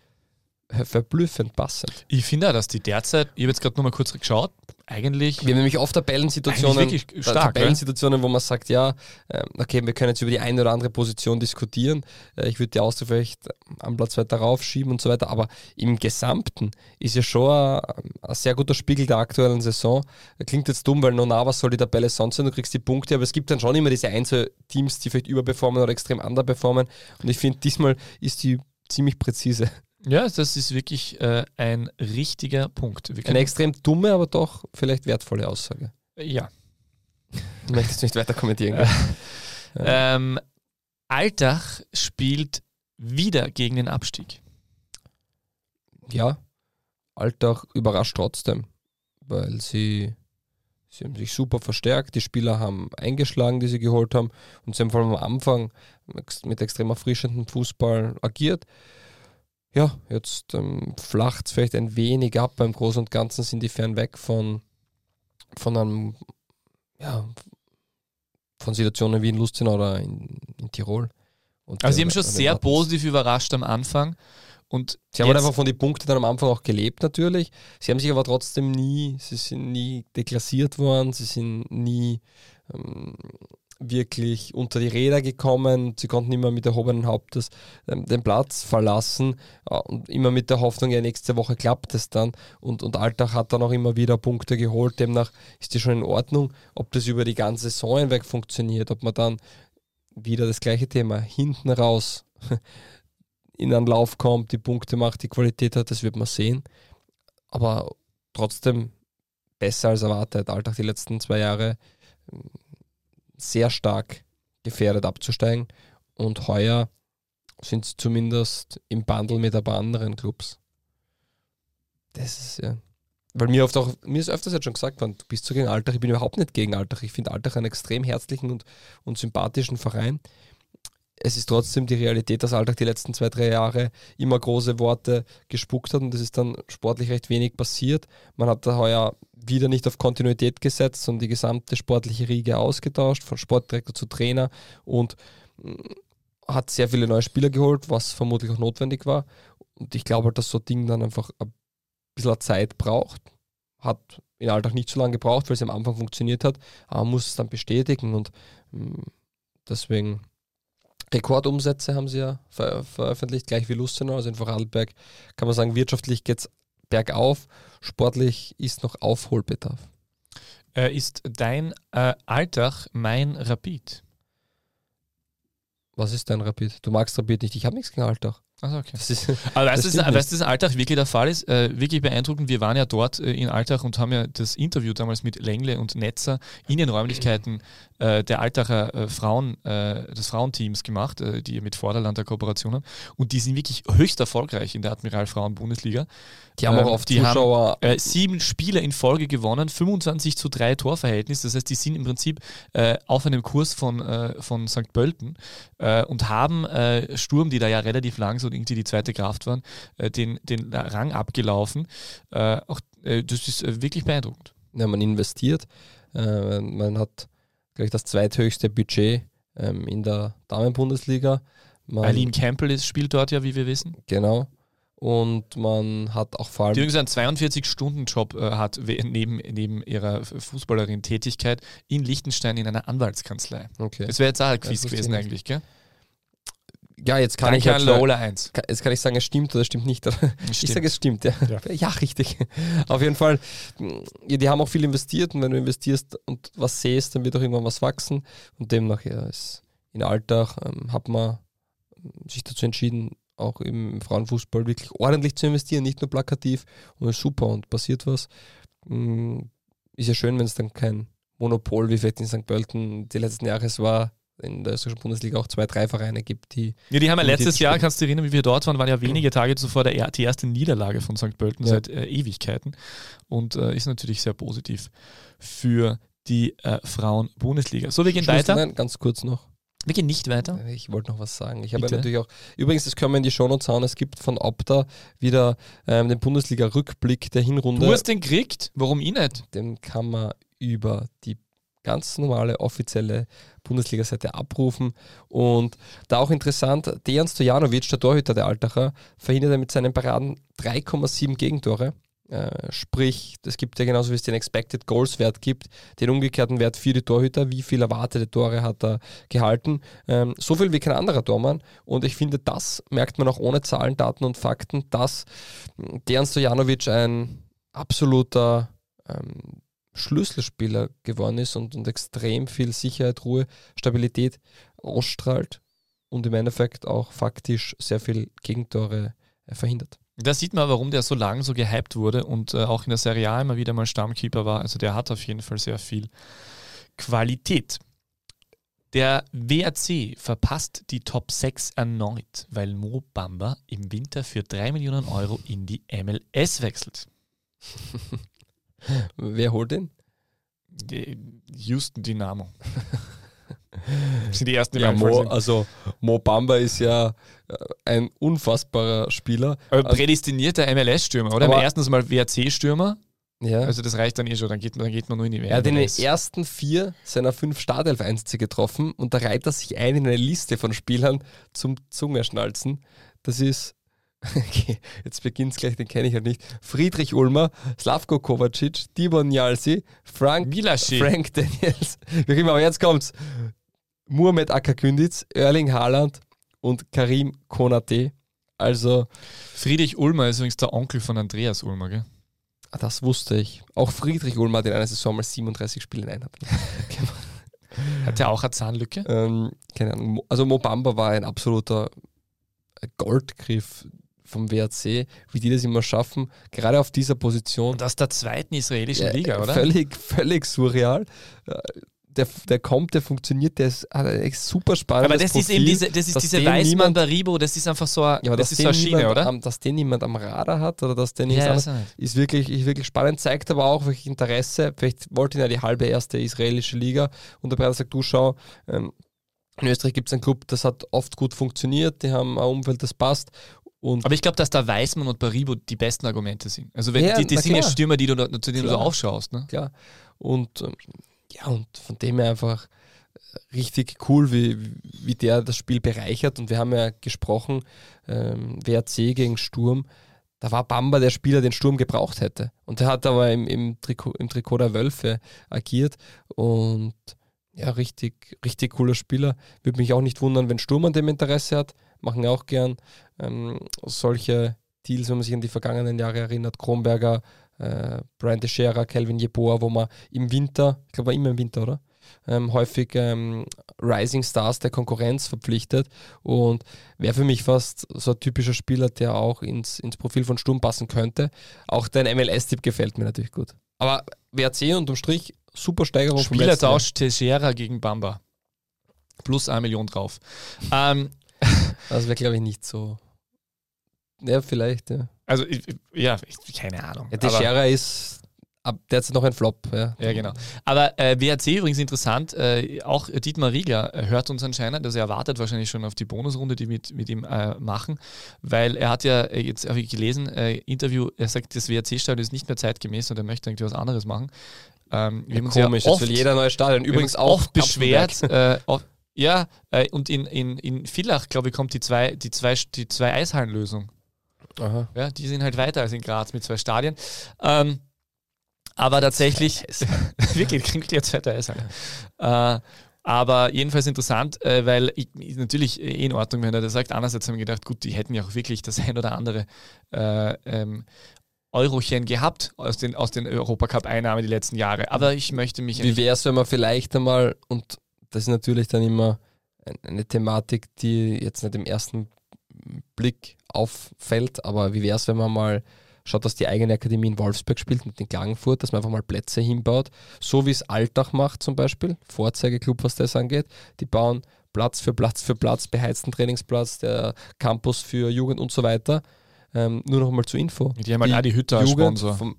verblüffend passend. Ich finde auch, dass die derzeit, ich habe jetzt gerade nur mal kurz geschaut, eigentlich Wir haben nämlich oft Tabellensituationen, stark, äh, Tabellensituationen, wo man sagt, ja, ähm, okay, wir können jetzt über die eine oder andere Position diskutieren. Äh, Ich würde die Austria vielleicht am Platz weiter raufschieben und so weiter, aber im Gesamten ist ja schon ein, ein sehr guter Spiegel der aktuellen Saison. Klingt jetzt dumm, weil Nona, was soll die Tabelle sonst sein? Du kriegst die Punkte, aber es gibt dann schon immer diese Einzelteams, die vielleicht überperformen oder extrem underperformen. Und ich finde, diesmal ist die ziemlich präzise. Ja, das ist wirklich äh, ein richtiger Punkt. Eine extrem dumme, aber doch vielleicht wertvolle Aussage. ja. Du möchtest nicht weiter kommentieren. <laughs> gell? Ähm, Altach spielt wieder gegen den Abstieg. ja, Alltag überrascht trotzdem, weil sie, sie haben sich super verstärkt, die Spieler haben eingeschlagen, die sie geholt haben und sie haben vor allem am Anfang mit extrem erfrischendem Fußball agiert. Ja, jetzt ähm, flacht es vielleicht ein wenig ab, beim Großen und Ganzen sind die fern weg von, von einem, ja, von Situationen wie in Lustenau oder in, in Tirol. Und Also sie haben schon sehr positiv überrascht am Anfang. Und Sie haben halt einfach von den Punkten dann am Anfang auch gelebt natürlich. Sie haben sich aber trotzdem nie, sie sind nie deklassiert worden, sie sind nie ähm, wirklich unter die Räder gekommen, sie konnten immer mit erhobenen Hauptes ähm, den Platz verlassen äh, und immer mit der Hoffnung, ja nächste Woche klappt es dann und, und Alltag hat dann auch immer wieder Punkte geholt, demnach ist die schon in Ordnung, ob das über die ganze Saison hinweg funktioniert, ob man dann wieder das gleiche Thema, hinten raus <laughs> in einen Lauf kommt, die Punkte macht, die Qualität hat, das wird man sehen. Aber trotzdem besser als erwartet. Alltag die letzten zwei Jahre ähm, sehr stark gefährdet abzusteigen. Und heuer sind sie zumindest im Bundle mit ein paar anderen Clubs. Das ist ja. Weil mir oft auch, mir ist öfters jetzt schon gesagt worden, du bist so gegen Alltag, ich bin überhaupt nicht gegen Alltag. Ich finde Alltag einen extrem herzlichen und, und sympathischen Verein es ist trotzdem die Realität, dass Alltag die letzten zwei, drei Jahre immer große Worte gespuckt hat und es ist dann sportlich recht wenig passiert. Man hat da heuer wieder nicht auf Kontinuität gesetzt, sondern die gesamte sportliche Riege ausgetauscht, von Sportdirektor zu Trainer und mm, hat sehr viele neue Spieler geholt, was vermutlich auch notwendig war. Und ich glaube halt, dass so ein Ding dann einfach ein bisschen Zeit braucht. Hat in Alltag nicht so lange gebraucht, weil es am Anfang funktioniert hat, aber man muss es dann bestätigen und mm, deswegen Rekordumsätze haben sie ja ver veröffentlicht, gleich wie Lustenau. Also in Vorarlberg kann man sagen, wirtschaftlich geht es bergauf, sportlich ist noch Aufholbedarf. Äh, ist dein äh, Alltag mein Rapid? Was ist dein Rapid? Du magst Rapid nicht, ich habe nichts gegen Alltag. Also okay. Das ist, <laughs> Aber weißt das du, stimmt weißt du, dass Alltag wirklich der Fall ist? Äh, wirklich beeindruckend. Wir waren ja dort äh, in Alltag und haben ja das Interview damals mit Lengle und Netzer in den Räumlichkeiten äh, der Alltacher äh, Frauen, äh, des Frauenteams gemacht, äh, die mit Vorderland der Kooperation haben. Und die sind wirklich höchst erfolgreich in der Admiral Frauen Bundesliga. die haben Ähm, auch auf die Zuschauer. Äh, sieben Spiele in Folge gewonnen, 25 zu 3 Torverhältnis. Das heißt, die sind im Prinzip äh, auf einem Kurs von, äh, von St. Pölten äh, und haben äh, Sturm, die da ja relativ lang so irgendwie die zweite Kraft waren, äh, den, den Rang abgelaufen. Äh, auch, äh, das ist äh, wirklich beeindruckend. ja, man investiert. Äh, man hat gleich das zweithöchste Budget ähm, in der Damenbundesliga. Eileen Campbell ist, spielt dort ja, wie wir wissen, Genau. Und man hat auch vor die allem. übrigens einen 42-Stunden-Job äh, hat neben, neben ihrer Fußballerin-Tätigkeit in Liechtenstein in einer Anwaltskanzlei. Okay. Das wäre jetzt auch ein Quiz gewesen eigentlich, gell? Ja, jetzt kann ich Danke halt Lola 1. Ka- Jetzt kann ich sagen, es stimmt oder es stimmt nicht. <laughs> Ich Stimmt. sage, es stimmt, ja. Ja. <laughs> Ja, richtig. Auf jeden Fall, ja, die haben auch viel investiert und wenn du investierst und was sähst, dann wird auch irgendwann was wachsen. Und demnach, ja, ist in Alltag ähm, hat man sich dazu entschieden, auch im Frauenfußball wirklich ordentlich zu investieren, nicht nur plakativ und ist super und passiert was. Mm, Ist ja schön, wenn es dann kein Monopol wie vielleicht in St. Pölten die letzten Jahre es war, in der österreichischen Bundesliga auch zwei, drei Vereine gibt, die Ja, die haben ja letztes Jahr, kannst du dich erinnern, wie wir dort waren, waren ja wenige Tage zuvor der, er- die erste Niederlage von St. Pölten Ja. seit äh, Ewigkeiten und äh, ist natürlich sehr positiv für die äh, Frauen-Bundesliga. So, wir gehen Schluss- weiter. Nein, ganz kurz noch. Wir gehen nicht weiter. Ich wollte noch was sagen. Ich habe ja natürlich auch, übrigens, das können wir in die Shownotes hauen, es gibt von Opta wieder ähm, den Bundesliga-Rückblick der Hinrunde. Du hast den gekriegt, warum ich nicht? den kann man über die ganz normale offizielle Bundesliga-Seite abrufen. Und da auch interessant, Dejan Stojanovic, der Torhüter der Altacher, verhindert er mit seinen Paraden 3,7 Gegentore. Äh, sprich, es gibt ja genauso wie es den Expected Goals Wert gibt, den umgekehrten Wert für die Torhüter, wie viel erwartete Tore hat er gehalten. Ähm, so viel wie kein anderer Tormann. Und ich finde, das merkt man auch ohne Zahlen, Daten und Fakten, dass Dejan Stojanovic ein absoluter ähm, Schlüsselspieler geworden ist und, und extrem viel Sicherheit, Ruhe, Stabilität ausstrahlt und im Endeffekt auch faktisch sehr viel Gegentore äh, verhindert. Da sieht man, warum der so lange so gehypt wurde und äh, auch in der Serie A immer wieder mal Stammkeeper war. Also der hat auf jeden Fall sehr viel Qualität. Der WRC verpasst die Top 6 erneut, weil Mo Bamba im Winter für 3 Millionen Euro in die MLS wechselt. <laughs> Wer holt den? Die Houston Dynamo. Das sind die ersten, die Ja, Mo, sind. also Mo Bamba ist ja äh, ein unfassbarer Spieler. Aber also- prädestinierter MLS-Stürmer, oder? Aber- Am ersten Mal WRC-Stürmer. Ja. Also das reicht dann eh schon, dann geht, dann geht man nur in die er hat in den ersten vier seiner fünf Startelf-Einsätze getroffen und da reiht er sich ein in eine Liste von Spielern zum Zungenschnalzen. Das ist, <laughs> okay, jetzt beginnt es gleich, den kenne ich halt nicht. Friedrich Ulmer, Slavko Kovacic, Tibor Njalsi, Frank, Milaschi. Frank Daniels. <laughs> Wir kriegen aber jetzt kommt's. Muhammad Akakündiz, Erling Haaland und Karim Konate. Also, Friedrich Ulmer ist übrigens der Onkel von Andreas Ulmer, gell? ah, das wusste ich. Auch Friedrich Ulmer hat in einer Saison mal 37 Spiele in Einheit. <laughs> Hat der auch eine Zahnlücke? Ähm, keine Ahnung. Mo- Also Mobamba war ein absoluter Goldgriff vom WRC, wie die das immer schaffen, gerade auf dieser Position. Und aus der zweiten israelischen Ja, Liga, oder? Völlig, völlig surreal. Äh, Der, der kommt, der funktioniert, der ist, hat ein super spannendes Aber das ist eben Profil, diese, das ist diese den Weißmann niemand- Baribo, das ist einfach so, ein- Ja, das ist so eine den Schiene, niemand oder? Am, dass den niemand am Radar hat oder dass nicht Ja, ist, weiß ich nicht. ist wirklich, ist wirklich spannend, zeigt aber auch wirklich Interesse. Vielleicht wollte ihn ja die halbe erste israelische Liga und der Breiter sagt, du schau, ähm, in Österreich gibt es einen Club, das hat oft gut funktioniert, die haben ein Umfeld, das passt. Und Aber ich glaube, dass da Weißmann und Baribo die besten Argumente sind. Also wenn, Ja, die, die sind ja. Stürmer, die du, da- zu denen du so Klar. aufschaust. Ne? klar. Und ähm, ja, und von dem her einfach äh, richtig cool, wie, wie der das Spiel bereichert. Und wir haben ja gesprochen, ähm, WRC gegen Sturm. Da war Bamba der Spieler, den Sturm gebraucht hätte. Und der hat aber im, im, Trikot, im Trikot der Wölfe agiert. Und ja, richtig, richtig cooler Spieler. Würde mich auch nicht wundern, wenn Sturm an dem Interesse hat. Machen ja auch gern ähm, solche Deals, wenn man sich an die vergangenen Jahre erinnert. Kronberger, äh, Brian Teixeira, Calvin Jeboa, wo man im Winter, ich glaube, war immer im Winter, oder? Ähm, häufig ähm, Rising Stars der Konkurrenz verpflichtet und wäre für mich fast so ein typischer Spieler, der auch ins, ins Profil von Sturm passen könnte. Auch dein MLS-Tipp gefällt mir natürlich gut. Aber WRC unterm Strich super Steigerung Spielertausch Teixeira gegen Bamba. Plus eine Million drauf. ähm, das wäre, glaube ich, nicht so. Ja, vielleicht, ja. Also, ja, keine Ahnung. Ja, Teixeira ist ab derzeit noch ein Flop. Ja, ja genau. Aber äh, WRC übrigens interessant, äh, auch Dietmar Riegler hört uns anscheinend, also er wartet wahrscheinlich schon auf die Bonusrunde, die wir mit, mit ihm äh, machen, weil er hat ja, äh, jetzt habe ich gelesen, äh, Interview, er sagt, das WRC-Stadion ist nicht mehr zeitgemäß und er möchte irgendwie was anderes machen. Ähm, wir ja, komisch, oft, will jeder neue Stadion. Übrigens auch oft beschwert. Äh, oft, ja, äh, und in, in, in Villach, glaube ich, kommt die zwei, die zwei, die zwei Eishallenlösung. Aha. Ja, die sind halt weiter als in Graz mit zwei Stadien. Ähm, aber tatsächlich, <laughs> wirklich, klingt jetzt zweite Eishalle. Äh, aber jedenfalls interessant, äh, weil ich, natürlich eh in Ordnung, wenn er das sagt. Andererseits haben wir gedacht, gut, die hätten ja auch wirklich das ein oder andere äh, ähm, Eurochen gehabt aus den, aus den Europacup-Einnahmen die letzten Jahre. Aber ich möchte mich. Wie wäre es, wenn man vielleicht einmal, und das ist natürlich dann immer eine Thematik, die jetzt nicht im ersten Blick auffällt, aber wie wäre es, wenn man mal schaut, dass die eigene Akademie in Wolfsburg spielt mit den Klagenfurt, dass man einfach mal Plätze hinbaut, so wie es Altach macht zum Beispiel, Vorzeigeklub, was das angeht. Die bauen Platz für Platz für Platz, beheizten Trainingsplatz, der Campus für Jugend und so weiter. Ähm, nur noch mal zur Info. Die haben halt die Adi Hütter als Sponsor. Vom,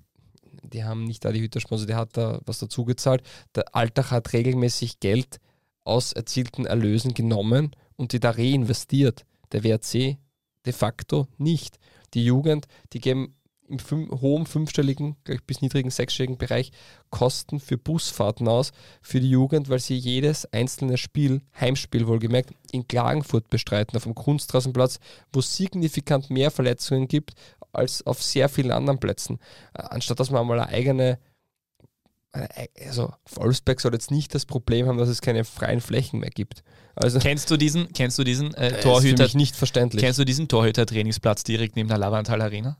die haben nicht Adi Hütter Sponsor, der hat da was dazu gezahlt. Der Alltag hat regelmäßig Geld aus erzielten Erlösen genommen und die da reinvestiert. Der WRC de facto nicht. Die Jugend, die geben im fünf, hohen fünfstelligen bis niedrigen sechsstelligen Bereich Kosten für Busfahrten aus für die Jugend, weil sie jedes einzelne Spiel, Heimspiel wohlgemerkt, in Klagenfurt bestreiten, auf dem Kunstrasenplatz, wo es signifikant mehr Verletzungen gibt als auf sehr vielen anderen Plätzen. Äh, anstatt dass man mal eine eigene also Wolfsberg soll jetzt nicht das Problem haben, dass es keine freien Flächen mehr gibt. Also kennst du diesen, kennst du diesen äh, Torhüter? Für mich nicht verständlich. Kennst du diesen Torhüter-Trainingsplatz direkt neben der Lavantal Arena?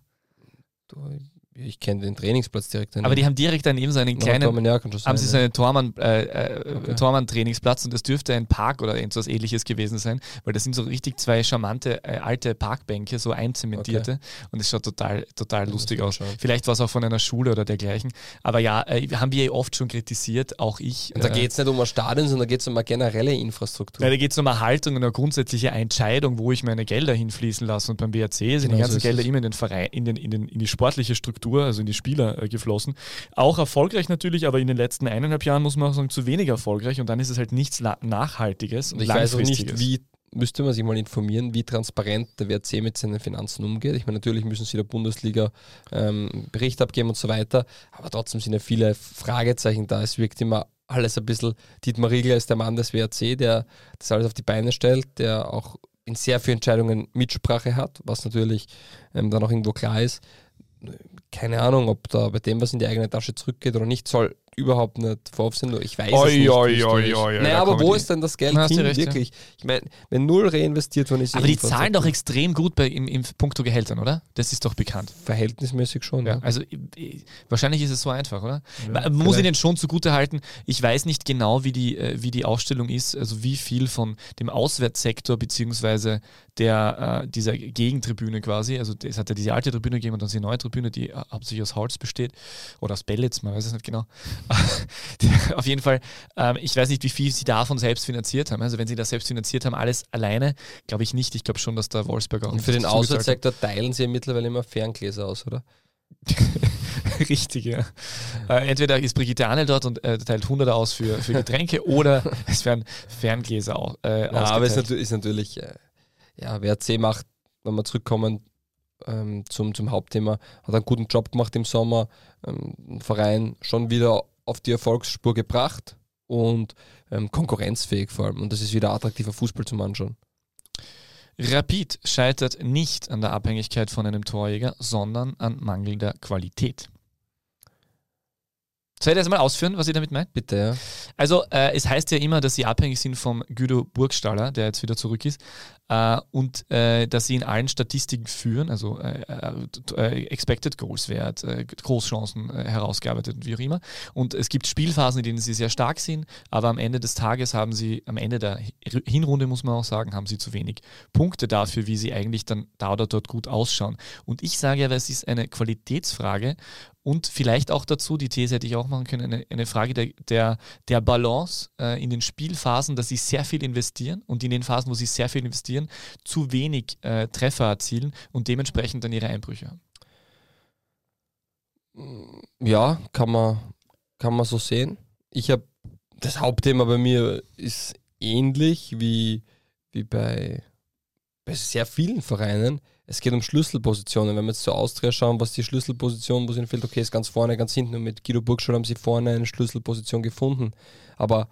Ich kenne den Trainingsplatz direkt daneben. Aber die haben direkt daneben so einen kleinen, Tormann, ja, sein, haben sie so einen Tormann, äh, äh, okay. Tormann-Trainingsplatz und das dürfte ein Park oder etwas ähnliches gewesen sein, weil das sind so richtig zwei charmante äh, alte Parkbänke, so einzementierte okay. und es schaut total, total lustig aus. Schauen. Vielleicht war es auch von einer Schule oder dergleichen. Aber ja, äh, haben wir oft schon kritisiert, auch ich. Und da geht es nicht um ein Stadion, sondern da geht es um eine generelle Infrastruktur. Ja, da geht es um eine Haltung und eine grundsätzliche Entscheidung, wo ich meine Gelder hinfließen lasse. Und beim BRC sind genau die ganzen so Gelder immer in den Verein, in, den, in, den, in die sportliche Struktur, also in die Spieler äh, geflossen. Auch erfolgreich natürlich, aber in den letzten eineinhalb Jahren muss man auch sagen, zu wenig erfolgreich und dann ist es halt nichts Nachhaltiges. Und ich weiß auch nicht, wie müsste man sich mal informieren, wie transparent der WRC mit seinen Finanzen umgeht. Ich meine, natürlich müssen sie der Bundesliga ähm, Bericht abgeben und so weiter, aber trotzdem sind ja viele Fragezeichen da. Es wirkt immer alles ein bisschen, Dietmar Riegler ist der Mann des WRC, der das alles auf die Beine stellt, der auch in sehr vielen Entscheidungen Mitsprache hat, was natürlich ähm, dann auch irgendwo klar ist keine Ahnung, ob da bei dem was in die eigene Tasche zurückgeht oder nicht, soll überhaupt nicht Vorwurf sind. Ich weiß oi, es nicht. Oi, oi, oi, naja, aber wo ist denn das Geld hin, recht, wirklich? Ja. Ich meine, wenn null reinvestiert worden ist. Aber die zahlen doch extrem gut bei, im, im Punkto Gehältern, oder? Das ist doch bekannt. Verhältnismäßig schon, ja. ja. Also wahrscheinlich ist es so einfach, oder? Ja, Man muss vielleicht. ihnen schon zugute halten. Ich weiß nicht genau, wie die, äh, wie die Ausstellung ist, also wie viel von dem Auswärtssektor beziehungsweise der, äh, dieser Gegentribüne quasi, also es hat ja diese alte Tribüne gegeben und dann die neue Tribüne, die äh, hauptsächlich aus Holz besteht oder aus Pellets, man weiß es nicht genau. <laughs> auf jeden Fall, ähm, ich weiß nicht, wie viel sie davon selbst finanziert haben. Also wenn sie das selbst finanziert haben, alles alleine, glaube ich nicht. Ich glaube schon, dass der Wolfsberg auch. Und für den Auswärtssektor teilen sie ja mittlerweile immer Ferngläser aus, oder? <laughs> Richtig, ja. Äh, entweder ist Brigitte Arnel dort und äh, teilt 100 aus für, für <laughs> Getränke oder es werden Ferngläser auch. Äh, ja, aber es ist natürlich, äh, ja, WRC macht, wenn wir zurückkommen ähm, zum, zum Hauptthema, hat einen guten Job gemacht im Sommer, ähm, Verein schon wieder auf die Erfolgsspur gebracht und ähm, konkurrenzfähig vor allem. Und das ist wieder attraktiver Fußball zum Anschauen. Rapid scheitert nicht an der Abhängigkeit von einem Torjäger, sondern an mangelnder Qualität. Soll ich das mal ausführen, was ich damit meine? Bitte, ja. Also, äh, es heißt ja immer, dass sie abhängig sind vom Guido Burgstaller, der jetzt wieder zurück ist, äh, und äh, dass sie in allen Statistiken führen, also äh, äh, Expected Goals Wert, äh, Großchancen herausgearbeitet und wie auch immer. Und es gibt Spielphasen, in denen sie sehr stark sind, aber am Ende des Tages haben sie, am Ende der Hinrunde muss man auch sagen, haben sie zu wenig Punkte dafür, wie sie eigentlich dann da oder dort gut ausschauen. Und ich sage ja, es ist eine Qualitätsfrage und vielleicht auch dazu, die These hätte ich auch machen können, eine, eine Frage der, der, der Balance äh, in den Spielphasen, dass sie sehr viel investieren und in den Phasen, wo sie sehr viel investieren, zu wenig äh, Treffer erzielen und dementsprechend dann ihre Einbrüche haben. Ja, kann man, kann man so sehen. Ich habe das Hauptthema bei mir ist ähnlich wie, wie bei, bei sehr vielen Vereinen es geht um Schlüsselpositionen. Wenn wir jetzt zur Austria schauen, was die Schlüsselposition, wo es ihnen fehlt, okay, ist ganz vorne, ganz hinten. Und mit Guido Burgschul haben sie vorne eine Schlüsselposition gefunden. Aber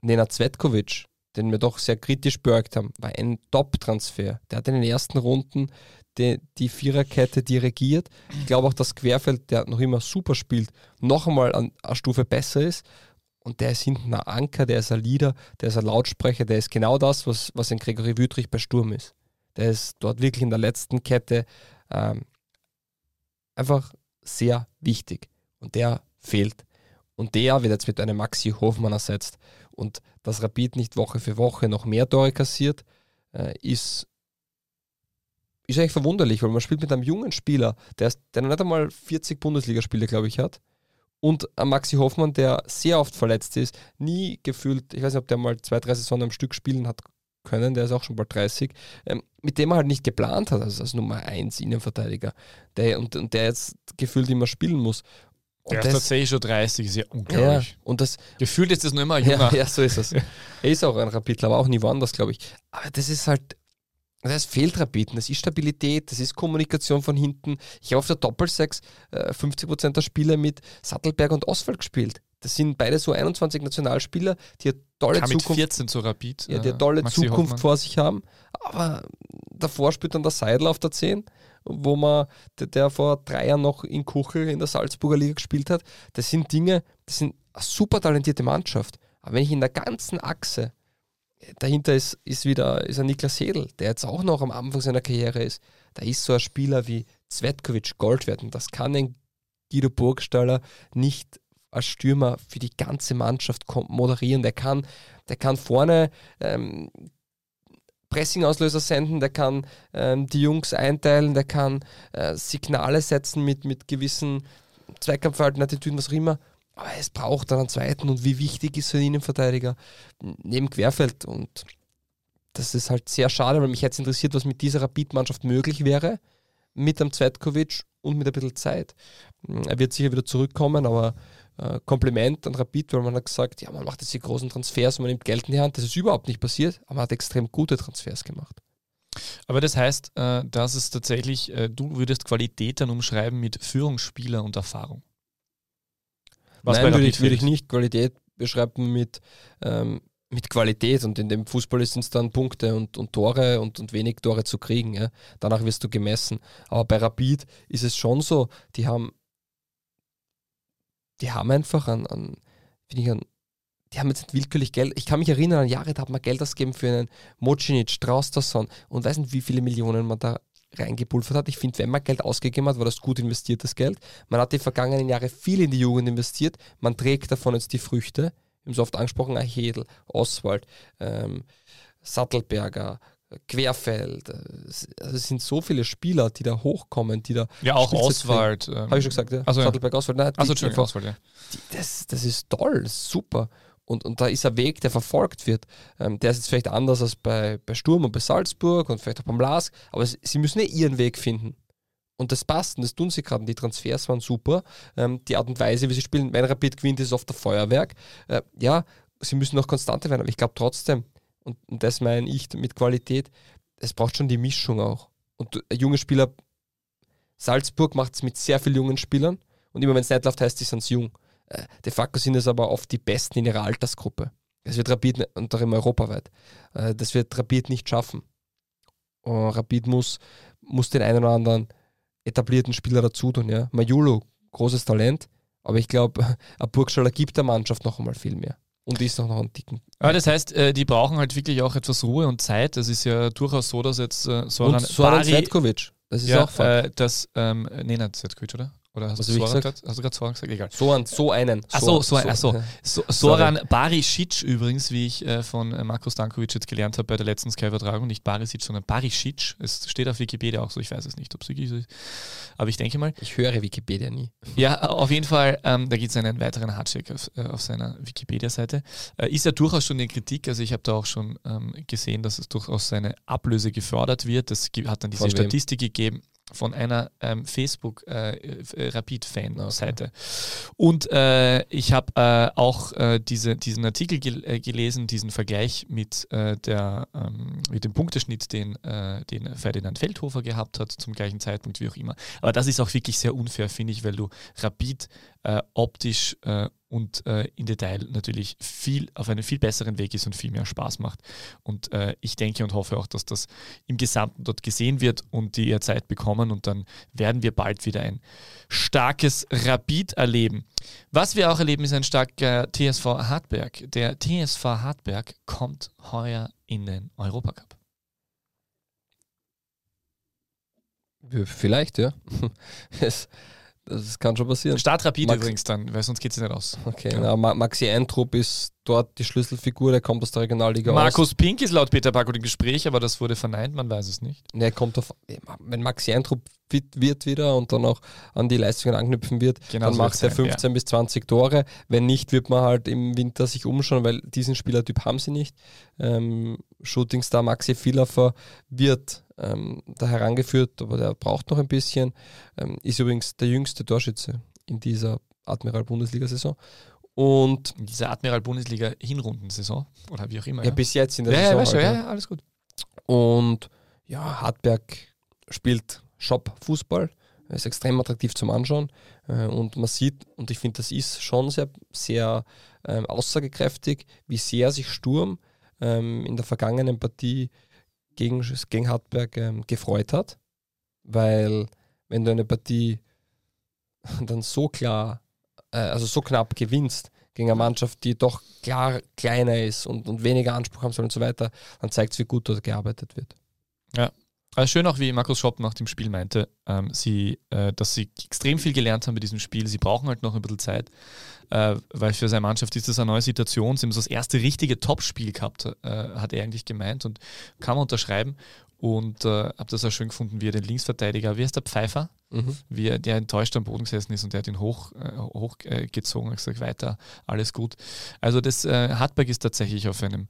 Nena Zvetkovic, den wir doch sehr kritisch beäugt haben, war ein Top-Transfer. Der hat in den ersten Runden die, die Viererkette dirigiert. Ich glaube auch, dass Querfeld, der noch immer super spielt, noch einmal an eine Stufe besser ist. Und der ist hinten ein Anker, der ist ein Leader, der ist ein Lautsprecher, der ist genau das, was, was in Gregory Wüttrich bei Sturm ist. Der ist dort wirklich in der letzten Kette ähm, einfach sehr wichtig. Und der fehlt. Und der wird jetzt mit einem Maxi Hofmann ersetzt. Und dass Rapid nicht Woche für Woche noch mehr Tore kassiert, äh, ist, ist eigentlich verwunderlich, weil man spielt mit einem jungen Spieler, der, ist, der noch nicht einmal 40 Bundesligaspiele, glaube ich, hat. Und ein Maxi Hoffmann, der sehr oft verletzt ist, nie gefühlt, ich weiß nicht, ob der mal zwei, drei Saisonen am Stück spielen hat können, der ist auch schon bald 30, ähm, mit dem er halt nicht geplant hat, also als Nummer 1 Innenverteidiger, der, und, und der jetzt gefühlt immer spielen muss. Und der ist tatsächlich schon 30, ist ja unglaublich. Ja, und das, Gefühlt ist das nur immer jünger. Ja, ja, so ist es. er ist auch ein Rapidler, aber auch nie woanders, glaube ich. Aber das ist halt, das fehlt Rapiden, das ist Stabilität, das ist Kommunikation von hinten. Ich habe auf der Doppelsechs äh, 50% der Spiele mit Sattelberg und Oswald gespielt. Das sind beide so 21 Nationalspieler, die eine tolle Kam Zukunft, mit 14 zu Rapid, ja, die eine tolle Maxi Zukunft Hoffmann. vor sich haben. Aber davor spielt dann der Seidel auf der 10, wo man, der, der vor drei Jahren noch in Kuchel in der Salzburger Liga gespielt hat. Das sind Dinge, das sind eine super talentierte Mannschaft. Aber wenn ich in der ganzen Achse dahinter ist, ist wieder ist ein Niklas Hedel, der jetzt auch noch am Anfang seiner Karriere ist. Da ist so ein Spieler wie Zvetkovic Gold werden. Das kann ein Guido Burgstaller nicht als Stürmer für die ganze Mannschaft moderieren. Der kann, der kann vorne ähm, Pressing-Auslöser senden, der kann ähm, die Jungs einteilen, der kann äh, Signale setzen mit, mit gewissen Zweikampfverhalten, Attitüden, was auch immer. Aber es braucht dann einen zweiten und wie wichtig ist so ein Innenverteidiger neben Querfeld und das ist halt sehr schade, weil mich jetzt interessiert, was mit dieser Rapid-Mannschaft möglich wäre, mit dem Zvetkovic und mit ein bisschen Zeit. Er wird sicher wieder zurückkommen, aber äh, Kompliment an Rapid, weil man hat gesagt, ja, man macht jetzt die großen Transfers und man nimmt Geld in die Hand. Das ist überhaupt nicht passiert, aber man hat extrem gute Transfers gemacht. Aber das heißt, äh, dass es tatsächlich, äh, du würdest Qualität dann umschreiben mit Führungsspieler und Erfahrung. Was Nein, würde ich, würde ich nicht Qualität beschreiben mit, ähm, mit Qualität und in dem Fußball sind es dann Punkte und, und Tore und, und wenig Tore zu kriegen. Ja. Danach wirst du gemessen. Aber bei Rapid ist es schon so, die haben, die haben einfach an, an finde ich, an, die haben jetzt willkürlich Geld. Ich kann mich erinnern, an Jahre, da hat man Geld ausgegeben für einen Mocinic, Traustason und weiß nicht, wie viele Millionen man da reingepulvert hat. Ich finde, wenn man Geld ausgegeben hat, war das gut investiertes Geld. Man hat die vergangenen Jahre viel in die Jugend investiert. Man trägt davon jetzt die Früchte. Wir haben so oft angesprochen, Hedel, Oswald, ähm, Sattelberger, Querfeld. Also es sind so viele Spieler, die da hochkommen, die da. Ja, auch Oswald. Ähm, Habe ich schon gesagt, ja? Also, Sattelberg, Oswald. Nein, also, Entschuldigung, Oswald, ja. Die, das, das ist toll, super. Und, und da ist ein Weg, der verfolgt wird. Ähm, der ist jetzt vielleicht anders als bei, bei Sturm und bei Salzburg und vielleicht auch beim Lask, aber sie, sie müssen eh ihren Weg finden. Und das passt und das tun sie gerade. Die Transfers waren super. Ähm, die Art und Weise, wie sie spielen, wenn Rapid gewinnt, ist oft der Feuerwerk. Äh, ja, sie müssen noch konstanter werden, aber ich glaube trotzdem, und, das meine ich mit Qualität, es braucht schon die Mischung auch. Und junge Spieler, Salzburg macht es mit sehr vielen jungen Spielern und immer wenn es nicht läuft, heißt es, sind jung. Äh, de facto sind es aber oft die Besten in ihrer Altersgruppe. Das wird Rapid und darin europaweit. Äh, das wird Rapid nicht schaffen. Und Rapid muss, muss den einen oder anderen etablierten Spieler dazu tun. Ja. Majulu, großes Talent, Aber ich glaube, <laughs> ein Burgstaller gibt der Mannschaft noch einmal viel mehr. Und ist noch, noch einen dicken. Ja, das heißt, äh, die brauchen halt wirklich auch etwas Ruhe und Zeit. Das ist ja durchaus so, dass jetzt äh, Soran, und Soran Bari. Das ist ja, auch Fakt. äh, das, ähm, nee, nicht Zetkovic, oder? Oder hast Was du Soran gesagt? gesagt? Hast du gerade Soran gesagt? Egal. So, einen, so einen. Ach so, so so. So, Soran Barisic übrigens, wie ich äh, von äh, Marko Stankovic jetzt gelernt habe bei der letzten Sky-Übertragung, nicht Barisic, sondern Barisic. Es steht auf Wikipedia auch so, ich weiß es nicht, ob es wirklich so ist. Aber ich denke mal, Ich höre Wikipedia nie. ja, auf jeden Fall, ähm, da gibt es einen weiteren Hardcheck auf, äh, auf seiner Wikipedia-Seite. Äh, ist ja durchaus schon in Kritik, also ich habe da auch schon ähm, gesehen, dass es durchaus seine Ablöse gefördert wird. Das hat dann diese? Statistik gegeben von einer ähm, Facebook-Rapid-Fan-Seite. Und äh, ich habe äh, auch äh, diese, diesen Artikel gel äh, gelesen, diesen Vergleich mit, äh, der, ähm, mit dem Punkteschnitt, den, äh, den Ferdinand Feldhofer gehabt hat, zum gleichen Zeitpunkt, wie auch immer. Aber das ist auch wirklich sehr unfair, finde ich, weil du Rapid äh, optisch äh, und äh, in Detail natürlich viel auf einem viel besseren Weg ist und viel mehr Spaß macht. Und äh, ich denke und hoffe auch, dass das im Gesamten dort gesehen wird und die ihr Zeit bekommen und dann werden wir bald wieder ein starkes Rapid erleben. Was wir auch erleben, ist ein starker TSV Hartberg. Der TSV Hartberg kommt heuer in den Europacup. Vielleicht, ja. <laughs> Das kann schon passieren. Start Rapid Max- übrigens dann, weil sonst geht es nicht aus. Okay, Ja. na, Ma- Maxi Eintrup ist dort die Schlüsselfigur, der kommt aus der Regionalliga Markus Pink ist laut Peter Backo im Gespräch, aber das wurde verneint, man weiß es nicht. Der kommt auf, wenn Maxi Eintrup fit wird wieder und dann auch an die Leistungen anknüpfen wird, Genau dann so macht er wird's sein, 15 bis 20 Tore. Wenn nicht, wird man halt im Winter sich umschauen, weil diesen Spielertyp haben sie nicht. Ähm, Shootingstar Maxi Villafer wird ähm, da herangeführt, aber der braucht noch ein bisschen. Ähm, ist übrigens der jüngste Torschütze in dieser Admiral-Bundesliga-Saison. Und In dieser Admiral-Bundesliga-Hinrundensaison oder wie auch immer. ja, bis jetzt in der ja, ja, Saison. weißt du, halt, ja, ja. ja, alles gut. Und ja, Hartberg spielt Shop-Fußball, ist extrem attraktiv zum Anschauen. Äh, und man sieht, und ich finde, das ist schon sehr, sehr ähm, aussagekräftig, wie sehr sich Sturm ähm, in der vergangenen Partie gegen, gegen Hartberg ähm, gefreut hat. Weil, wenn du eine Partie <laughs> dann so klar, äh, also so knapp gewinnst, gegen eine Mannschaft, die doch klar kleiner ist und, und weniger Anspruch haben soll und so weiter, dann zeigt es, wie gut dort gearbeitet wird. Also schön auch, wie Markus Schopp nach dem Spiel meinte, ähm, sie, äh, dass sie extrem viel gelernt haben bei diesem Spiel. Sie brauchen halt noch ein bisschen Zeit, äh, weil für seine Mannschaft ist das eine neue Situation. Sie haben so das erste richtige Topspiel gehabt, äh, hat er eigentlich gemeint und kann man unterschreiben. Und äh, habe das auch schön gefunden, wie er den Linksverteidiger, wie heißt der Pfeiffer, Mhm. wie er, der enttäuscht am Boden gesessen ist und der hat ihn hoch, äh, hochgezogen äh, und gesagt, weiter, alles gut. Also das Hartberg ist tatsächlich auf einem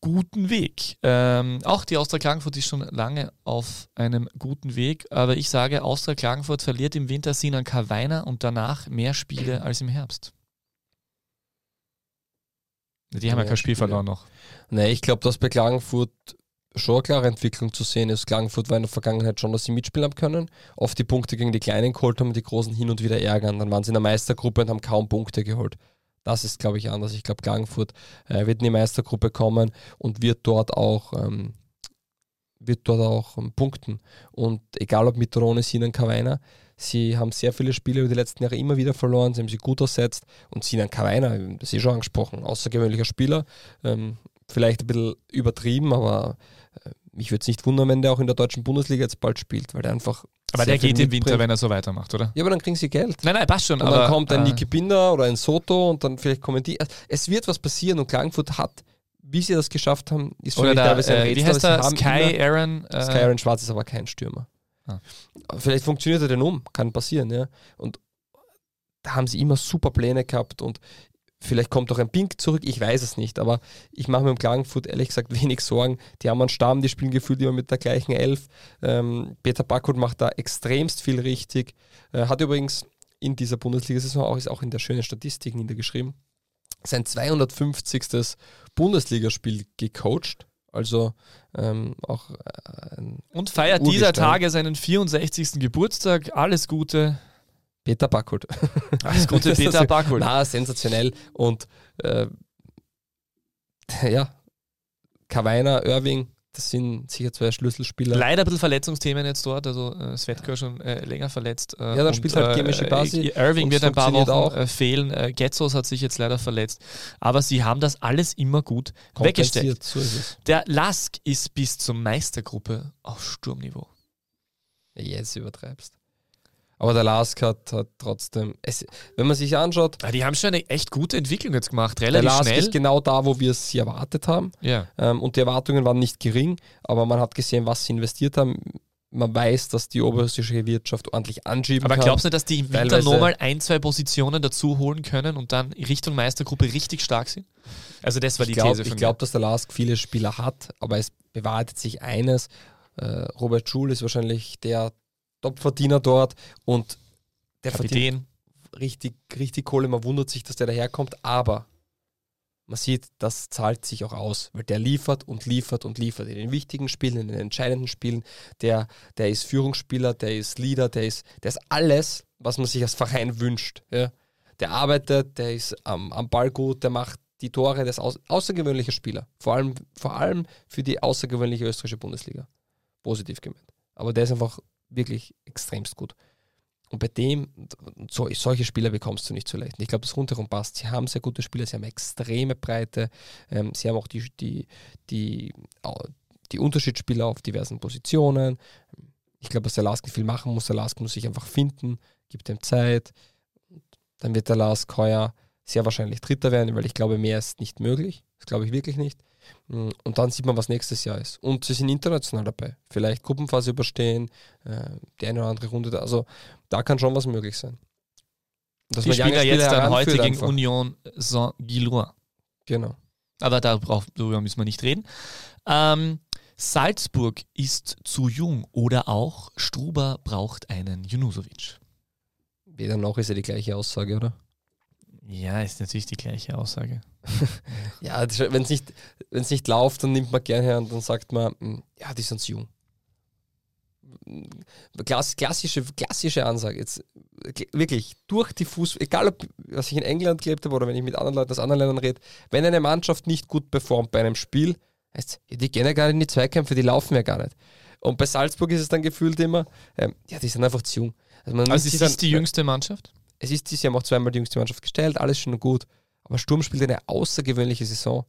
guten Weg. Ähm, auch die Austria Klagenfurt ist schon lange auf einem guten Weg, aber ich sage, Austria Klagenfurt verliert im Winter Sinan Karweiner und danach mehr Spiele als im Herbst. Die haben ja kein Spiel Spiele. verloren noch. Nee, ich glaube, dass bei Klagenfurt schon eine klare Entwicklung zu sehen ist. Klagenfurt war in der Vergangenheit schon, dass sie mitspielen haben können. Oft die Punkte gegen die Kleinen geholt haben, die Großen hin und wieder ärgern. Dann waren sie in der Meistergruppe und haben kaum Punkte geholt. Das ist, glaube ich, anders. Ich glaube, Klagenfurt äh, wird in die Meistergruppe kommen und wird dort auch, ähm, wird dort auch ähm, punkten. Und egal ob mit oder ohne Sinan Kawainer, sie haben sehr viele Spiele über die letzten Jahre immer wieder verloren, sie haben sie gut ersetzt. Und Sinan Kawainer, das ist eh schon angesprochen, außergewöhnlicher Spieler. Ähm, vielleicht ein bisschen übertrieben, aber äh, mich würde es nicht wundern, wenn der auch in der deutschen Bundesliga jetzt bald spielt, weil der einfach. Aber der geht im Winter, wenn er so weitermacht, oder? Ja, aber dann kriegen sie Geld. Nein, nein, passt schon. Und aber, dann kommt ein äh, Niki Binder oder ein Soto und dann vielleicht kommen die. Also es wird was passieren und Klagenfurt hat, wie sie das geschafft haben, ist für Oder mich der, teilweise ein äh, wie Rätsel, heißt aber der? Sky immer- Aaron? Äh, Sky Aaron Schwarz ist aber kein Stürmer. Ah. Vielleicht funktioniert er den um, kann passieren, ja. Und da haben sie immer super Pläne gehabt und vielleicht kommt auch ein Pink zurück, ich weiß es nicht, aber ich mache mir im Klagenfurt ehrlich gesagt <laughs> wenig Sorgen. Die haben einen Stamm, die spielen gefühlt immer mit der gleichen Elf. Ähm, Peter Backhut macht da extremst viel richtig. Äh, hat übrigens in dieser Bundesliga-Saison auch, ist auch in der schönen Statistik niedergeschrieben, sein 250. Bundesligaspiel gecoacht. Also ähm, auch äh, und feiert dieser Urgestein. Tage seinen 64. Geburtstag. Alles Gute. Peter Gute, <laughs> Das ist Peter so- Backhul. Na, sensationell. Und äh, ja, Kawainer, Irving, das sind sicher zwei Schlüsselspieler. Leider ein bisschen Verletzungsthemen jetzt dort, also äh, Svetka schon äh, länger verletzt. Äh, Ja, dann spielt halt Gemisch Ibasi Äh, Irving wird ein paar Wochen auch. äh, fehlen. Äh, Getzos hat sich jetzt leider verletzt. Aber sie haben das alles immer gut weggestellt. So ist es. Der Lask ist bis zur Meistergruppe auf Sturmniveau. Jetzt übertreibst. Aber der Lask hat, hat trotzdem, es, wenn man sich anschaut, Ja, die haben schon eine echt gute Entwicklung jetzt gemacht, der relativ Lask schnell. ist genau da, wo wir es erwartet haben. ja. Ähm, und die Erwartungen waren nicht gering, aber man hat gesehen, was sie investiert haben. Man weiß, dass die oberösterreichische Wirtschaft ordentlich anschieben Aber kann. glaubst du nicht, dass die im Winter nochmal ein, zwei Positionen dazu holen können und dann Richtung Meistergruppe richtig stark sind? Also das war die ich glaube, These von ich glaub, dass der Lask viele Spieler hat, aber es bewahrheitet sich eines. Äh, Robert Schul ist wahrscheinlich der Topverdiener dort und der mir. verdient Kapitän. richtig, richtig Kohle. Man wundert sich, dass der daherkommt, aber man sieht, das zahlt sich auch aus, weil der liefert und liefert und liefert in den wichtigen Spielen, in den entscheidenden Spielen. Der, der ist Führungsspieler, der ist Leader, der ist, der ist alles, was man sich als Verein wünscht. Ja. Der arbeitet, der ist am, am Ball gut, der macht die Tore, der ist aus, außergewöhnlicher Spieler. Vor allem, vor allem für die außergewöhnliche österreichische Bundesliga. Positiv gemeint. Aber der ist einfach wirklich extremst gut. Und bei dem, so, solche Spieler bekommst du nicht so leicht. Ich glaube, das rundherum passt. Sie haben sehr gute Spieler, sie haben extreme Breite, ähm, sie haben auch die, die, die, die Unterschiedsspieler auf diversen Positionen. Ich glaube, dass der Lask viel machen muss. Der Lask muss sich einfach finden, gibt ihm Zeit. Dann wird der Lask heuer sehr wahrscheinlich Dritter werden, weil ich glaube, mehr ist nicht möglich. Das glaube ich wirklich nicht. Mm, Und dann sieht man, was nächstes Jahr ist. Und sie sind international dabei. Vielleicht Gruppenphase überstehen, äh, die eine oder andere Runde. Da. Also da kann schon was möglich sein. Dass Die ja jetzt Spieler dann heute gegen einfach. Union Saint-Gillois. Genau. Aber darüber müssen wir nicht reden. Ähm, Salzburg ist zu jung oder auch Struber braucht einen Junusovic. Weder noch ist ja die gleiche Aussage, oder? Ja, ist natürlich die gleiche Aussage. <laughs> Ja, wenn es nicht, wenn's nicht läuft, dann nimmt man gerne her und dann sagt man, mm, ja, die sind zu jung. Mm, Klass, klassische, klassische Ansage. Jetzt wirklich durch die Fuß, egal ob was ich in England gelebt habe oder wenn ich mit anderen Leuten aus anderen Ländern rede, wenn eine Mannschaft nicht gut performt bei einem Spiel, heißt die gehen ja gar nicht in die Zweikämpfe, die laufen ja gar nicht. Und bei Salzburg ist es dann gefühlt immer, ähm, ja, die sind einfach zu jung. Also, man Also ist dann- die jüngste Mannschaft? Es ist dieses Jahr auch zweimal die jüngste Mannschaft gestellt, alles schön und gut. Aber Sturm spielt eine außergewöhnliche Saison.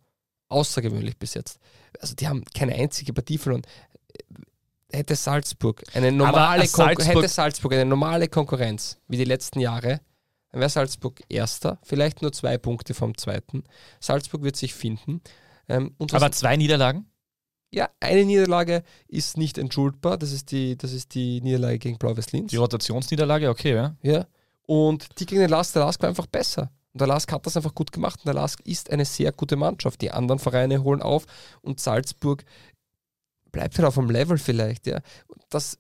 Außergewöhnlich bis jetzt. Also die haben keine einzige Partie verloren. Hätte Salzburg eine normale, Salzburg- hätte Salzburg eine normale Konkurrenz wie die letzten Jahre, dann wäre Salzburg Erster, vielleicht nur zwei Punkte vom Zweiten. Salzburg wird sich finden. Ähm, Aber zwei Niederlagen? ja, eine Niederlage ist nicht entschuldbar. Das ist die, das ist die Niederlage gegen Blau-Weiß Linz. Die Rotationsniederlage, okay, ja. Ja. Und die gegen den Lask, der Lask war einfach besser. Und der Lask hat das einfach gut gemacht. Und der Lask ist eine sehr gute Mannschaft. Die anderen Vereine holen auf und Salzburg bleibt halt auf dem Level vielleicht. Ja. Dass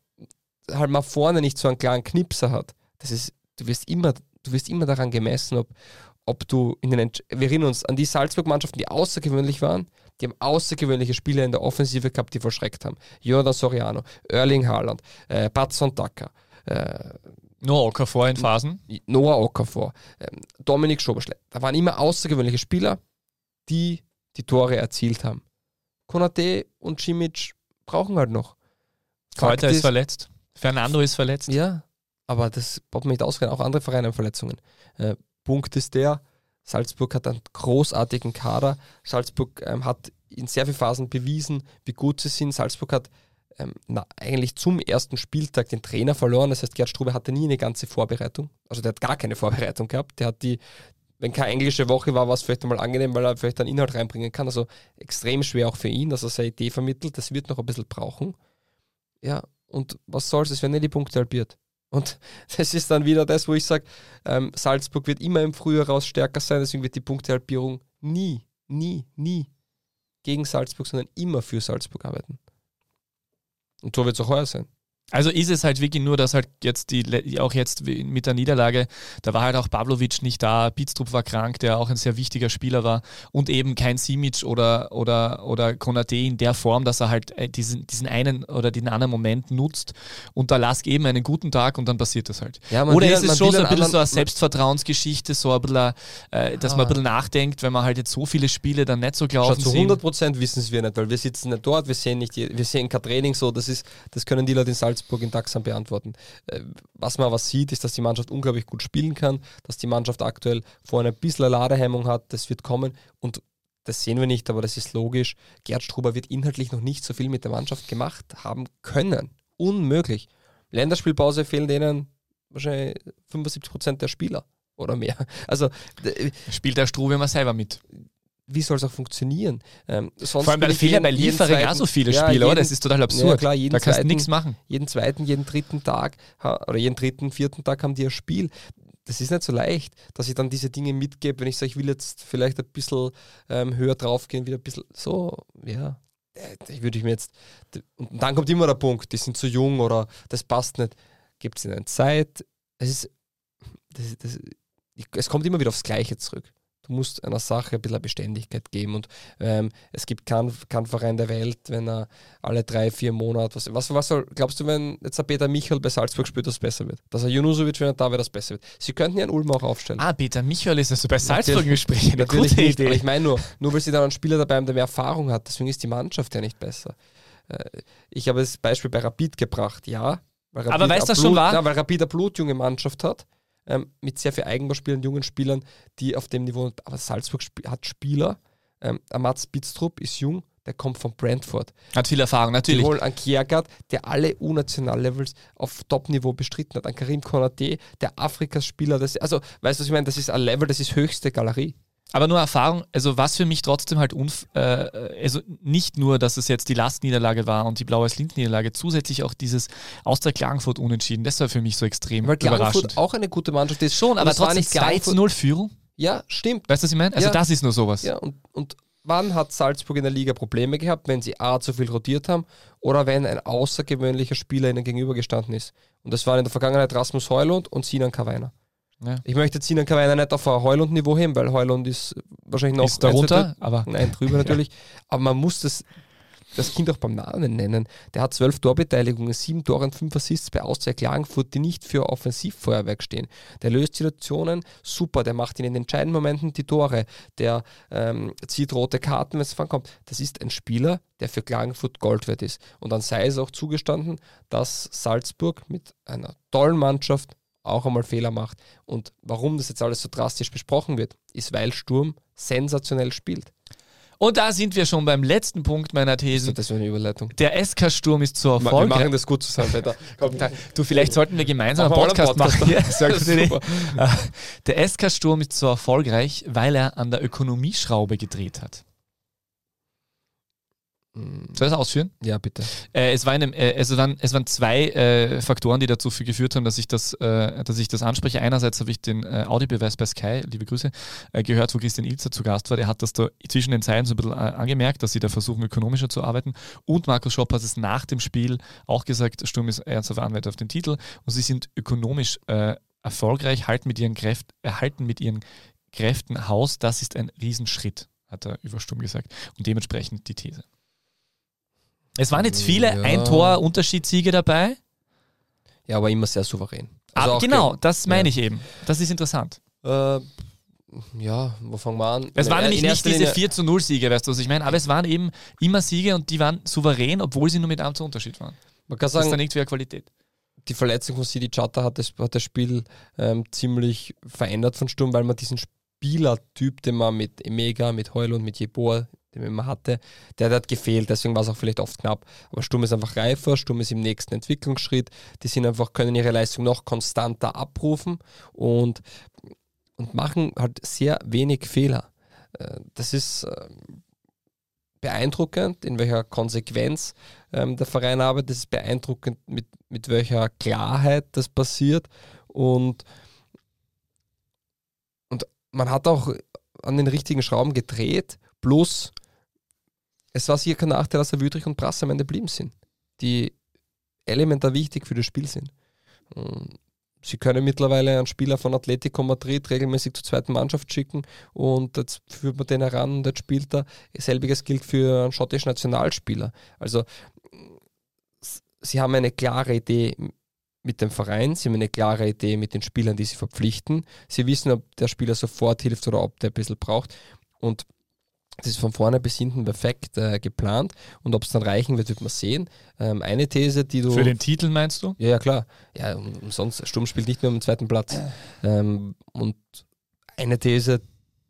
halt mal vorne nicht so einen klaren Knipser hat. Das ist, du wirst immer, du wirst immer daran gemessen, ob, ob du in den Entsch Wir erinnern uns an die Salzburg-Mannschaften, die außergewöhnlich waren. Die haben außergewöhnliche Spieler in der Offensive gehabt, die verschreckt haben. Jordan Soriano, Erling Haaland, äh, Patson Daka, äh, Nur Okafor in Phasen. Noah Okafor, ähm, Dominik Schoberschle. Da waren immer außergewöhnliche Spieler, die die Tore erzielt haben. Konate und Cimic brauchen halt noch. Kräuter ist verletzt. Fernando ist verletzt. Ja, aber das braucht man nicht ausreden. Auch andere Vereine haben Verletzungen. Äh, Punkt ist der, Salzburg hat einen großartigen Kader. Salzburg ähm, hat in sehr vielen Phasen bewiesen, wie gut sie sind. Salzburg hat ähm, na, eigentlich zum ersten Spieltag den Trainer verloren. Das heißt, Gerd Strube hatte nie eine ganze Vorbereitung. Also der hat gar keine Vorbereitung gehabt. Der hat die, wenn keine englische Woche war, war es vielleicht einmal angenehm, weil er vielleicht einen Inhalt reinbringen kann. Also extrem schwer auch für ihn, dass er seine Idee vermittelt. Das wird noch ein bisschen brauchen. Ja, und was soll's, es werden nicht die Punkte halbiert. Und <laughs> das ist dann wieder das, wo ich sage, ähm, Salzburg wird immer im Frühjahr raus stärker sein, deswegen wird die Punktehalbierung nie, nie, nie gegen Salzburg, sondern immer für Salzburg arbeiten. Und so wird es auch heuer sein. Also ist es halt wirklich nur, dass halt jetzt die, auch jetzt mit der Niederlage, da war halt auch Pavlovic nicht da, Bitztrup war krank, der auch ein sehr wichtiger Spieler war und eben kein Simic oder, oder, oder Konate in der Form, dass er halt äh, diesen, diesen einen oder den anderen Moment nutzt und da Lask eben einen guten Tag und dann passiert das halt. Ja, oder will, ist es schon so ein bisschen so eine Selbstvertrauensgeschichte, so ein bisschen, äh, dass ah. man ein bisschen nachdenkt, wenn man halt jetzt so viele Spiele dann nicht so glauben Zu 100 Prozent wissen es wir nicht, weil wir sitzen nicht dort, wir sehen nicht, wir sehen kein Training so, das ist, das können die Leute in Salzburg Salzburg in Daxam beantworten. Äh, was man aber sieht, ist, dass die Mannschaft unglaublich gut spielen kann, dass die Mannschaft aktuell vorne ein bisschen Ladehemmung hat, das wird kommen und das sehen wir nicht, aber das ist logisch. Gerd Struber wird inhaltlich noch nicht so viel mit der Mannschaft gemacht haben können. Unmöglich. Länderspielpause fehlen denen wahrscheinlich 75 Prozent der Spieler oder mehr. Also spielt der Struber immer selber mit wie soll es auch funktionieren? Ähm, Vor allem, weil fehlen bei Liefering auch so viele ja, Spieler, jeden, oder? Das ist total absurd. Ja, klar, da kannst du nichts machen. Jeden zweiten, jeden dritten Tag oder jeden dritten, vierten Tag haben die ein Spiel. Das ist nicht so leicht, dass ich dann diese Dinge mitgebe, wenn ich sage, ich will jetzt vielleicht ein bisschen ähm, höher draufgehen, wieder ein bisschen so, ja. Ich würde ich mir jetzt. Und dann kommt immer der Punkt, die sind zu jung oder das passt nicht. Gibt es ihnen Zeit? Es ist. Das, das, es kommt immer wieder aufs Gleiche zurück. Du musst einer Sache ein bisschen Beständigkeit geben. Und ähm, es gibt keinen kein Verein der Welt, wenn er alle drei, vier Monate, was, was, was soll, glaubst du, wenn jetzt der Peter Michael bei Salzburg spielt, dass es besser wird? Dass er Junusovic, wenn er da wäre, das besser wird. Sie könnten ja einen Ulm auch aufstellen. Ah, Peter Michael ist also bei Salzburg im Gespräch. Eine natürlich gute nicht, Idee. ich meine nur, nur weil sie dann einen Spieler dabei haben, der mehr Erfahrung hat, deswegen ist die Mannschaft ja nicht besser. Äh, ich habe das Beispiel bei Rapid gebracht, ja. Aber weißt du das schon war? Ja, weil Rapid eine blutjunge Mannschaft hat ähm, mit sehr viel Eigenballspielern, jungen Spielern, die auf dem Niveau, aber Salzburg sp hat Spieler, ähm, Mats Bitztrup ist jung, der kommt von Brentford. Hat viel Erfahrung, natürlich. Die holen an Kiergaard, der alle U-National-Levels auf Top-Niveau bestritten hat, an Karim Konate, der Afrikas Spieler, das, also, weißt du, was ich meine, das ist ein Level, das ist höchste Galerie. Aber nur Erfahrung, also was für mich trotzdem halt unf äh, also nicht nur, dass es jetzt die Lastniederlage war und die Blau-Weiß-Link-Niederlage, zusätzlich auch dieses aus der Klagenfurt unentschieden, das war für mich so extrem Weil Klagenfurt auch eine gute Mannschaft ist. Schon, aber trotzdem 2 zu 0 Führung. Ja, stimmt. Weißt du, was ich meine? Also ja. das ist nur sowas. Ja, und, und wann hat Salzburg in der Liga Probleme gehabt, wenn sie A zu viel rotiert haben oder wenn ein außergewöhnlicher Spieler ihnen gegenübergestanden ist? Und das waren in der Vergangenheit Rasmus Heulund und Sinan Kawainer. Ja. Ich möchte Sinan Kawainer nicht auf ein Heulund-Niveau heben, weil Heulund ist wahrscheinlich noch ist darunter, aber nein, drüber <laughs> natürlich. Aber man muss das, das Kind auch beim Namen nennen. Der hat zwölf Torbeteiligungen, sieben Tore und fünf Assists bei Austria Klagenfurt, die nicht für Offensivfeuerwerk stehen. Der löst Situationen super, der macht in den entscheidenden Momenten die Tore, der ähm, zieht rote Karten, wenn es kommt. Das ist ein Spieler, der für Klagenfurt Gold wert ist. Und dann sei es auch zugestanden, dass Salzburg mit einer tollen Mannschaft auch einmal Fehler macht. Und warum das jetzt alles so drastisch besprochen wird, ist, weil Sturm sensationell spielt. Und da sind wir schon beim letzten Punkt meiner These. Das ist eine Überleitung. Der SK Sturm ist zu Erfolg. Wir machen das gut zusammen, Peter. <laughs> du, vielleicht sollten wir gemeinsam einen Podcast, Podcast machen. <laughs> Ja, sehr gute Idee. Der SK Sturm ist so erfolgreich, weil er an der Ökonomieschraube gedreht hat. Soll ich das ausführen? Ja, bitte. Äh, es, war einem, äh, also dann, es waren zwei äh, Faktoren, die dazu geführt haben, dass ich das, äh, dass ich das anspreche. Einerseits habe ich den äh, Audiobeweis bei Sky, liebe Grüße, äh, gehört, wo Christian Ilzer zu Gast war. Der hat das da zwischen den Zeilen so ein bisschen angemerkt, dass sie da versuchen, ökonomischer zu arbeiten. Und Markus Schopp hat es nach dem Spiel auch gesagt, Sturm ist ernsthaft Anwalt auf den Titel und sie sind ökonomisch erfolgreich, halten mit ihren Kräften, erhalten mit ihren Kräften Haus. Das ist ein Riesenschritt, hat er über Sturm gesagt. Und dementsprechend die These. Es waren jetzt viele ja. Ein-Tor-Unterschiedssiege dabei. Ja, aber immer sehr souverän. Also ah, genau, das meine ja. ich eben. Das ist interessant. Äh, ja, wo fangen wir an? Es waren nämlich nicht diese 4 zu 0 Siege, weißt du, was ich meine? Aber es waren eben immer Siege und die waren souverän, obwohl sie nur mit einem zu Unterschied waren. Man kann sagen, das ist dann nicht wieder Qualität. Die Verletzung von Sidi Chata hat das, hat das Spiel ähm, ziemlich verändert von Sturm, weil man diesen Spielertyp, den man mit Emega, mit Heul und mit Jeboa den man immer hatte, der, der hat gefehlt, deswegen war es auch vielleicht oft knapp. Aber Sturm ist einfach reifer, Sturm ist im nächsten Entwicklungsschritt, die sind einfach, können ihre Leistung noch konstanter abrufen und, und machen halt sehr wenig Fehler. Äh, das ist äh, beeindruckend, in welcher Konsequenz ähm, der Verein arbeitet. Das ist beeindruckend, mit, mit welcher Klarheit das passiert. Und, und man hat auch an den richtigen Schrauben gedreht. Plus, es war sicher kein Nachteil, dass er Wüdrich und Brass am Ende blieben sind. Die elementar wichtig für das Spiel sind. Sie können mittlerweile einen Spieler von Atletico Madrid regelmäßig zur zweiten Mannschaft schicken und jetzt führt man den heran und jetzt spielt er. Selbiges gilt für einen schottischen Nationalspieler. Also sie haben eine klare Idee mit dem Verein, sie haben eine klare Idee mit den Spielern, die sie verpflichten. Sie wissen, ob der Spieler sofort hilft oder ob der ein bisschen braucht. Und das ist von vorne bis hinten perfekt äh, geplant und ob es dann reichen wird, wird man sehen. Ähm, eine These, die du. Für den Titel meinst du? Ja, ja klar. Ja, umsonst, Sturm spielt nicht mehr um den zweiten Platz. Ähm, und eine These,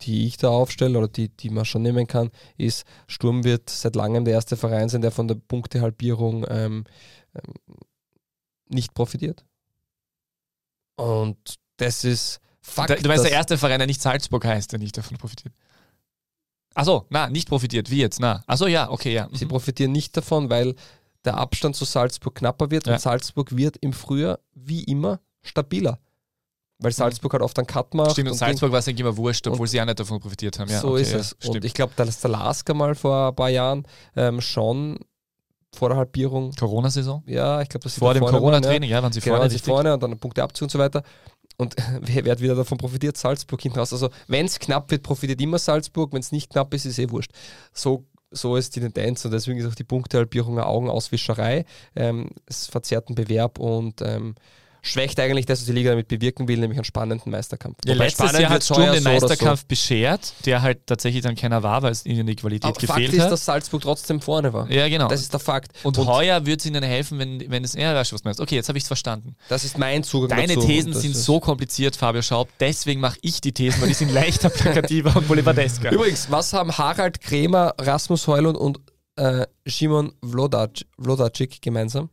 die ich da aufstelle oder die, die man schon nehmen kann, ist, Sturm wird seit langem der erste Verein sein, der von der Punktehalbierung ähm, ähm nicht profitiert. Und das ist Fakt. Du meinst, der erste Verein, der nicht Salzburg heißt, der nicht davon profitiert? Achso, na, nicht profitiert. Wie jetzt? Na. Achso, ja, okay, ja. Sie mhm. profitieren nicht davon, weil der Abstand zu Salzburg knapper wird ja. und Salzburg wird im Frühjahr wie immer stabiler. Weil mhm. Salzburg halt oft einen Cut macht. Stimmt, und, und Salzburg war es eigentlich immer wurscht, obwohl sie auch nicht davon profitiert haben. Ja, so okay, ist es. Ja, und ich glaube, da ist der Lasker mal vor ein paar Jahren ähm, schon vor der Halbierung. Corona-Saison? Ja, ich glaube, das Vor dem Corona-Training, ja. waren sie genau, vorne. vorne und dann Punkteabzug und so weiter. Und <laughs> wer, wer hat wieder davon profitiert? Salzburg hinten raus. Also, wenn es knapp wird, profitiert immer Salzburg. Wenn es nicht knapp ist, ist eh wurscht. So, so ist die Tendenz und deswegen ist auch die Punktehalbierung eine Augenauswischerei. Ähm, es verzerrt einen Bewerb und ähm, schwächt eigentlich das, was die Liga damit bewirken will, nämlich einen spannenden Meisterkampf. Ja, letztes Jahr hat Sturm den Meisterkampf so. beschert, der halt tatsächlich dann keiner war, weil es ihnen die Qualität Aber gefehlt Fakt hat. ist, dass Salzburg trotzdem vorne war. Ja, genau. Das ist der Fakt. Und, und heuer wird es ihnen helfen, wenn, wenn es eher rasch was meinst. Okay, jetzt habe ich es verstanden. Das ist mein Zugang Deine dazu. Thesen sind so kompliziert, Fabio Schaub, deswegen mache ich die Thesen, weil die sind leichter, <laughs> plakativer und boulevardesker. Übrigens, was haben Harald Kremer, Rasmus Heulund und äh, Simon Vlodacic gemeinsam?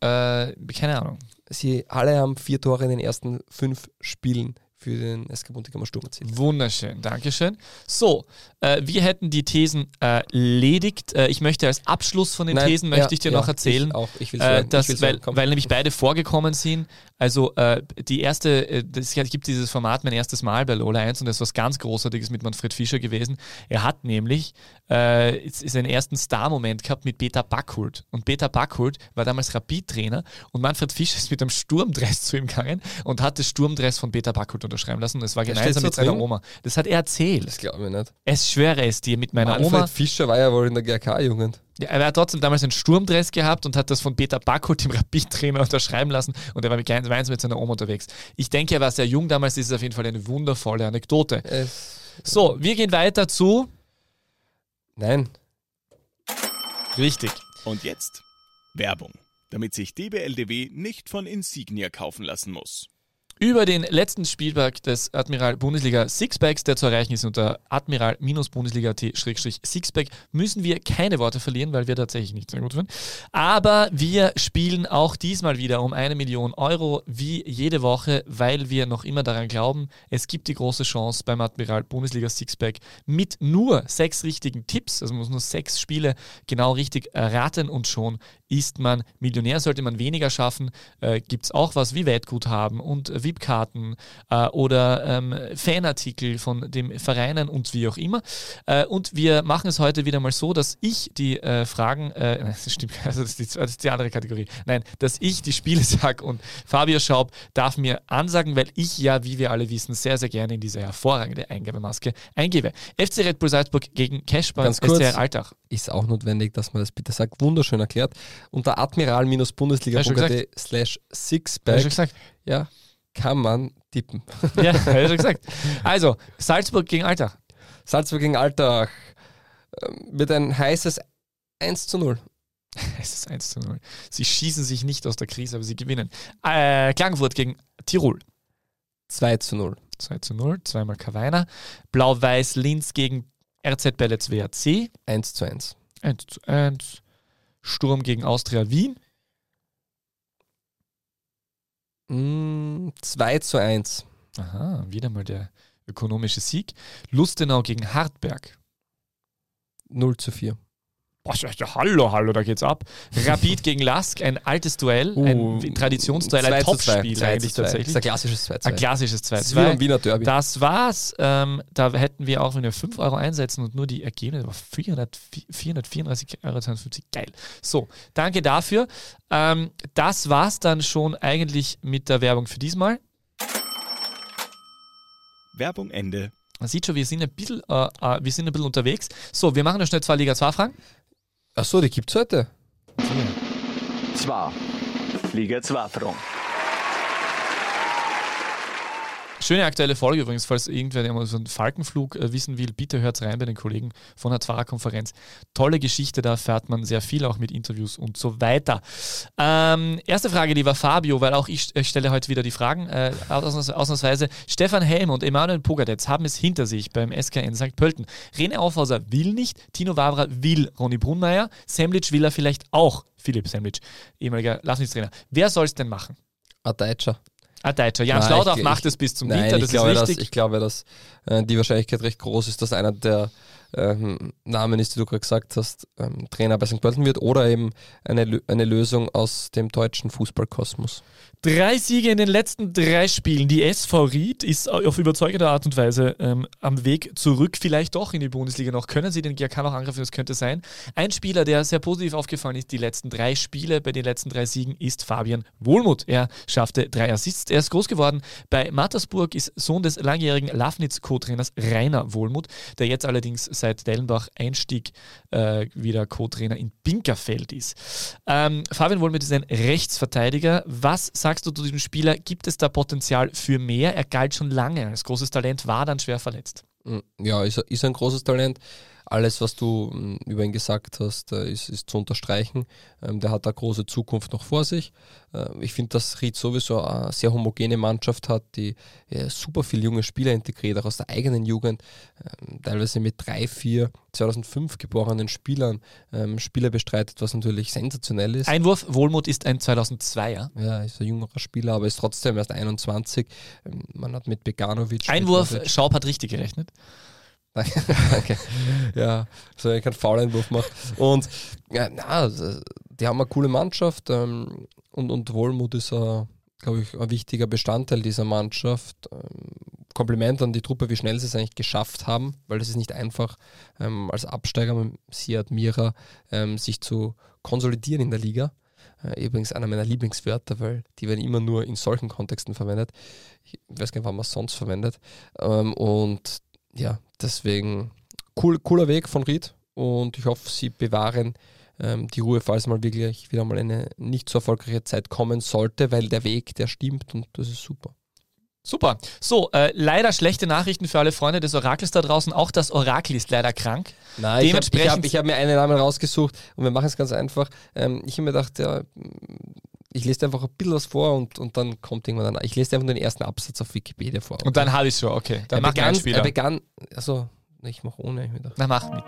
Äh, keine Ahnung. Sie alle haben vier Tore in den ersten fünf Spielen für den SK Buntigammer Sturm erzielt. Wunderschön, Dankeschön. So, äh, wir hätten die Thesen äh, erledigt. Äh, ich möchte als Abschluss von den Nein, Thesen möchte ja, ich dir ja, noch erzählen, ich auch. Ich äh, dass, ich weil, weil nämlich beide vorgekommen sind. Also äh, die erste, es gibt dieses Format mein erstes Mal bei Lola 1 und das ist was ganz Großartiges mit Manfred Fischer gewesen. Er hat nämlich seinen ersten Star-Moment gehabt mit Peter Backhult. Und Peter Backhult war damals Rapid-Trainer und Manfred Fischer ist mit einem Sturmdress <laughs> zu ihm gegangen und hat das Sturmdress von Peter Backhult unterschreiben lassen. Das war gemeinsam mit seiner Oma. Das hat er erzählt. Das glaube ich nicht. Es schwöre es dir mit meiner Manfred Oma. Fischer war ja wohl in der GRK-Jugend. Ja, er hat trotzdem damals einen Sturmdress gehabt und hat das von Peter Backhult, dem Rapid-Trainer, <laughs> unterschreiben lassen und er war gemeinsam mit seiner Oma unterwegs. Ich denke, er war sehr jung damals, das ist auf jeden Fall eine wundervolle Anekdote. Es so, wir gehen weiter zu. Nein. Richtig. Und jetzt Werbung, damit sich DBLDW nicht von Insignia kaufen lassen muss. Über den letzten Spieltag des Admiral Bundesliga Sixpacks, der zu erreichen ist unter admiral-bundesliga-sixpack, müssen wir keine Worte verlieren, weil wir tatsächlich nicht sehr gut sind. Aber wir spielen auch diesmal wieder um eine Million Euro, wie jede Woche, weil wir noch immer daran glauben, es gibt die große Chance beim Admiral Bundesliga Sixpack mit nur sechs richtigen Tipps, also man muss nur sechs Spiele genau richtig erraten und schon ist man Millionär. Sollte man weniger schaffen, äh, gibt es auch was wie Wettguthaben und VIP-Karten äh, oder ähm, Fanartikel von den Vereinen und wie auch immer. Äh, und wir machen es heute wieder mal so, dass ich die äh, Fragen, äh, <laughs> das stimmt, also das ist, die, das ist, die, andere Kategorie, nein, dass ich die Spiele <laughs> sage und Fabio Schaub darf mir ansagen, weil ich ja, wie wir alle wissen, sehr, sehr gerne in diese hervorragende Eingabemaske eingebe. FC Red Bull Salzburg gegen Cashbar SCR Alltag. Ist auch notwendig, dass man das bitte sagt. Wunderschön erklärt unter admiral-bundesliga.de slash sixpack ja, kann man tippen. <laughs> Ja, habe ich schon gesagt. Also, Salzburg gegen Alltag. Salzburg gegen Alltag mit ähm, ein heißes 1 zu 0. Es ist 1 zu 0. Sie schießen sich nicht aus der Krise, aber sie gewinnen. Äh, Klagenfurt gegen Tirol. 2 zu 0. 2 zu 0, zweimal Kawainer. Blau-Weiß Linz gegen RZ Bellets WRC. 1 zu 1. 1 zu 1. Sturm gegen Austria Wien? 2 mm, zu 1. Aha, wieder mal der ökonomische Sieg. Lustenau gegen Hartberg. 0 zu 4. Ja, hallo, hallo, da geht's ab. Rapid <laughs> gegen Lask, ein altes Duell, ein Traditionsduell, ein 2 zu 2, Topspiel 2 eigentlich 2. Das tatsächlich. ist ein klassisches 2 Ein klassisches Das ist wie 2-2. am Wiener Derby. Das war's. Ähm, da hätten wir auch, wenn wir 5 Euro einsetzen und nur die Ergebnisse auf 400, 434,52 Euro, geil. So, danke dafür. Ähm, das war's dann schon eigentlich mit der Werbung für diesmal. Werbung Ende. Man sieht schon, wir sind ein bisschen, äh, äh, wir sind ein bisschen unterwegs. So, wir machen noch schnell zwei Liga 2 Fragen. Achso, die gibt's heute. Zwar. 2 Fragen. Schöne aktuelle Folge übrigens, falls irgendwer der so einen Falkenflug äh, wissen will, bitte hört rein bei den Kollegen von der Zwarer-Konferenz. Tolle Geschichte, da erfährt man sehr viel, auch mit Interviews und so weiter. Ähm, erste Frage, lieber Fabio, weil auch ich äh, stelle heute wieder die Fragen, äh, ausnahms- ausnahmsweise. Stefan Helm und Emanuel Pogadetz haben es hinter sich beim SKN St. Pölten. René Aufhauser will nicht, Tino Wabra will Ronny Brunmeier, Semlic will er vielleicht auch, Philipp Semlic, ehemaliger Lafnitz-Trainer. Wer soll es denn machen? Ein Deutscher. Ah, Deutscher. Jan Schlaudorf ich- macht es bis zum Nein, Winter, ich das glaube, ist dass, wichtig. ich glaube, dass äh, die Wahrscheinlichkeit recht groß ist, dass einer der ähm, Namen ist, die du gerade gesagt hast, ähm, Trainer bei St. Pölten wird oder eben eine, eine Lösung aus dem deutschen Fußballkosmos. Drei Siege in den letzten drei Spielen. Die SV Ried ist auf überzeugende Art und Weise ähm, am Weg zurück, vielleicht doch in die Bundesliga noch. Können sie den GRK noch angreifen? Das könnte sein. Ein Spieler, der sehr positiv aufgefallen ist, die letzten drei Spiele bei den letzten drei Siegen, ist Fabian Wohlmuth. Er schaffte drei Assists. Er ist groß geworden bei Mattersburg, ist Sohn des langjährigen Lafnitz-Co-Trainers Rainer Wohlmuth, der jetzt allerdings seit Dellenbach Einstieg äh, wieder Co-Trainer in Binkerfeld ist. Ähm, Fabian Wohlmuth ist ein Rechtsverteidiger. Was sagst du zu diesem Spieler? Gibt es da Potenzial für mehr? Er galt schon lange als großes Talent, war dann schwer verletzt. Mm, Ja, ist, ist ein großes Talent. Alles, was du mm, über ihn gesagt hast, äh, ist, ist zu unterstreichen. Ähm, Der hat eine große Zukunft noch vor sich. Äh, Ich finde, dass Ried sowieso eine sehr homogene Mannschaft hat, die äh, super viele junge Spieler integriert, auch aus der eigenen Jugend, ähm, teilweise mit drei, vier 2005 geborenen Spielern ähm, Spieler bestreitet, was natürlich sensationell ist. Einwurf, Wohlmuth ist ein 2002er. Ja, ist ein jüngerer Spieler, aber ist trotzdem erst 21. Ähm, Man hat mit Beganovic. Einwurf, Schaub hat richtig gerechnet. <laughs> Danke. Ja, so ich keinen Foul-Einwurf mache. Und ja, na, also, die haben eine coole Mannschaft ähm, und, und Wohlmut ist, glaube ich, ein wichtiger Bestandteil dieser Mannschaft. Ähm, Kompliment an die Truppe, wie schnell sie es eigentlich geschafft haben, weil es ist nicht einfach, ähm, als Absteiger mit Siad Mira ähm, sich zu konsolidieren in der Liga. Äh, übrigens einer meiner Lieblingswörter, weil die werden immer nur in solchen Kontexten verwendet. Ich weiß gar nicht, wann man es sonst verwendet. Ähm, und ja, deswegen cool, cooler Weg von Ried und ich hoffe, sie bewahren ähm, die Ruhe, falls mal wirklich wieder mal eine nicht so erfolgreiche Zeit kommen sollte, weil der Weg, der stimmt und das ist super. Super. So, äh, leider schlechte Nachrichten für alle Freunde des Orakels da draußen. Auch das Orakel ist leider krank. Nein, ich habe ich Dementsprechend- hab, ich hab mir einen Namen rausgesucht und wir machen es ganz einfach. Ähm, ich habe mir gedacht, ja, ich lese einfach ein bisschen was vor und, und dann kommt irgendwann dann. Ich lese einfach den ersten Absatz auf Wikipedia vor. Und dann habe ich schon, okay. Dann er mach begann, er begann, also ich mache ohne. Gedacht, Na, mach mit.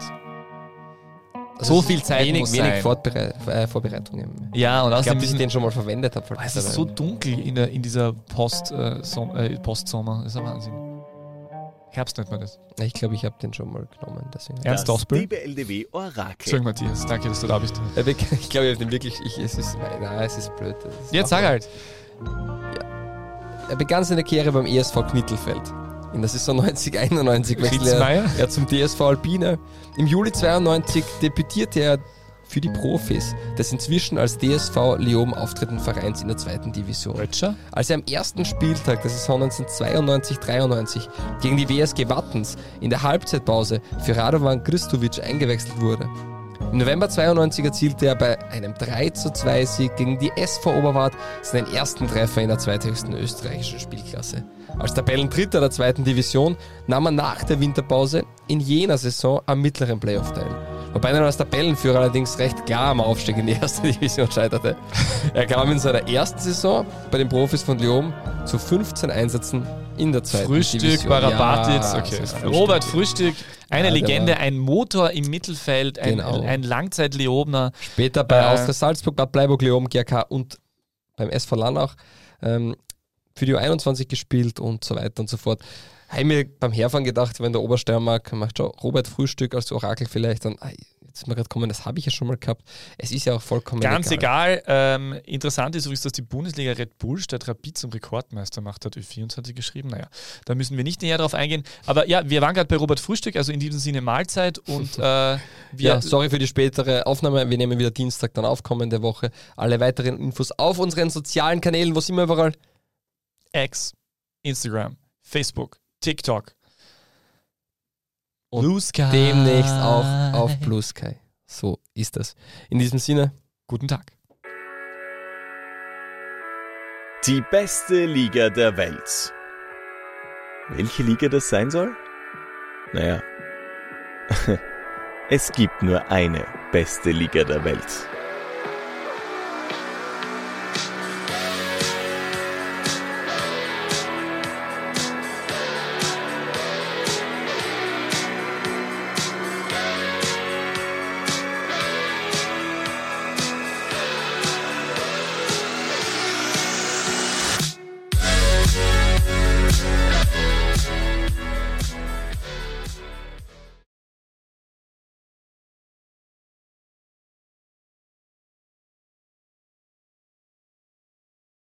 also So viel Zeit wenig, muss wenig sein. Vorberei äh, Vorbereitungen. Ja, und Ich außerdem glaube, dass ich den schon mal verwendet habe. Boah, es ist so dunkel in, der, in dieser Post, äh, Som äh, Postsommer. Das ist ein Wahnsinn. Herbst nennt man das. Ich glaube, ich habe den schon mal genommen. Deswegen. Ernst Ausbild? liebe LDW Orakel. Entschuldigung, Matthias. Danke, dass du da bist. Er be- Ich glaube, ich habe den wirklich. Ich, es ist, nein, es ist blöd. Ist Jetzt sag halt. Er begann seine Karriere beim ESV Knittelfeld. In der Saison 90-91 wechselte Kritzmeier? er, er zum DSV Alpine. Im Juli 92 debütierte er für die Profis des inzwischen als DSV Leoben auftretenden Vereins in der zweiten Division. Rötscher? Als er am ersten Spieltag der Saison 1992-93 gegen die WSG Wattens in der Halbzeitpause für Radovan Kristovic eingewechselt wurde. Im November 92 erzielte er bei einem 3 zu 2 Sieg gegen die SV Oberwart seinen ersten Treffer in der zweithöchsten österreichischen Spielklasse. Als Tabellendritter der zweiten Division nahm er nach der Winterpause in jener Saison am mittleren Playoff teil. Wobei er als Tabellenführer allerdings recht klar am Aufstieg in die erste <laughs> Division scheiterte. Er kam in seiner ersten Saison bei den Profis von Lyon zu 15 Einsätzen in der zweiten Frühstück, Division. Barabatic. Ja, okay. also Frühstück. Robert Frühstück, eine Ja, Legende, ein Motor im Mittelfeld, ein, Genau. ein Langzeit-Leobner. Später bei Äh, Austria Salzburg, Bad Bleiburg, Leoben, GRK und beim SV Lanach ähm, für die U21 gespielt und so weiter und so fort. Habe ich mir beim Herfahren gedacht, wenn der Obersteiermark macht schon Robert Frühstück als Orakel vielleicht, dann, ei, jetzt ist mir gerade kommen, das habe ich ja schon mal gehabt. Es ist ja auch vollkommen Ganz egal. Ähm, interessant ist übrigens, dass die Bundesliga Red Bull statt Rapid zum Rekordmeister macht, hat Ö24 geschrieben. Naja, da müssen wir nicht näher drauf eingehen. Aber ja, wir waren gerade bei Robert Frühstück, also in diesem Sinne Mahlzeit und <laughs> äh, wir. Ja, sorry für die spätere Aufnahme. Wir nehmen wieder Dienstag dann auf, kommende Woche. Alle weiteren Infos auf unseren sozialen Kanälen. Wo sind wir überall? X, Instagram, Facebook, TikTok. Und Blue Sky. Demnächst auch auf Blue Sky. So ist das. In diesem Sinne, Guten Tag. Die beste Liga der Welt. Welche Liga das sein soll? Naja, <laughs> es gibt nur eine beste Liga der Welt.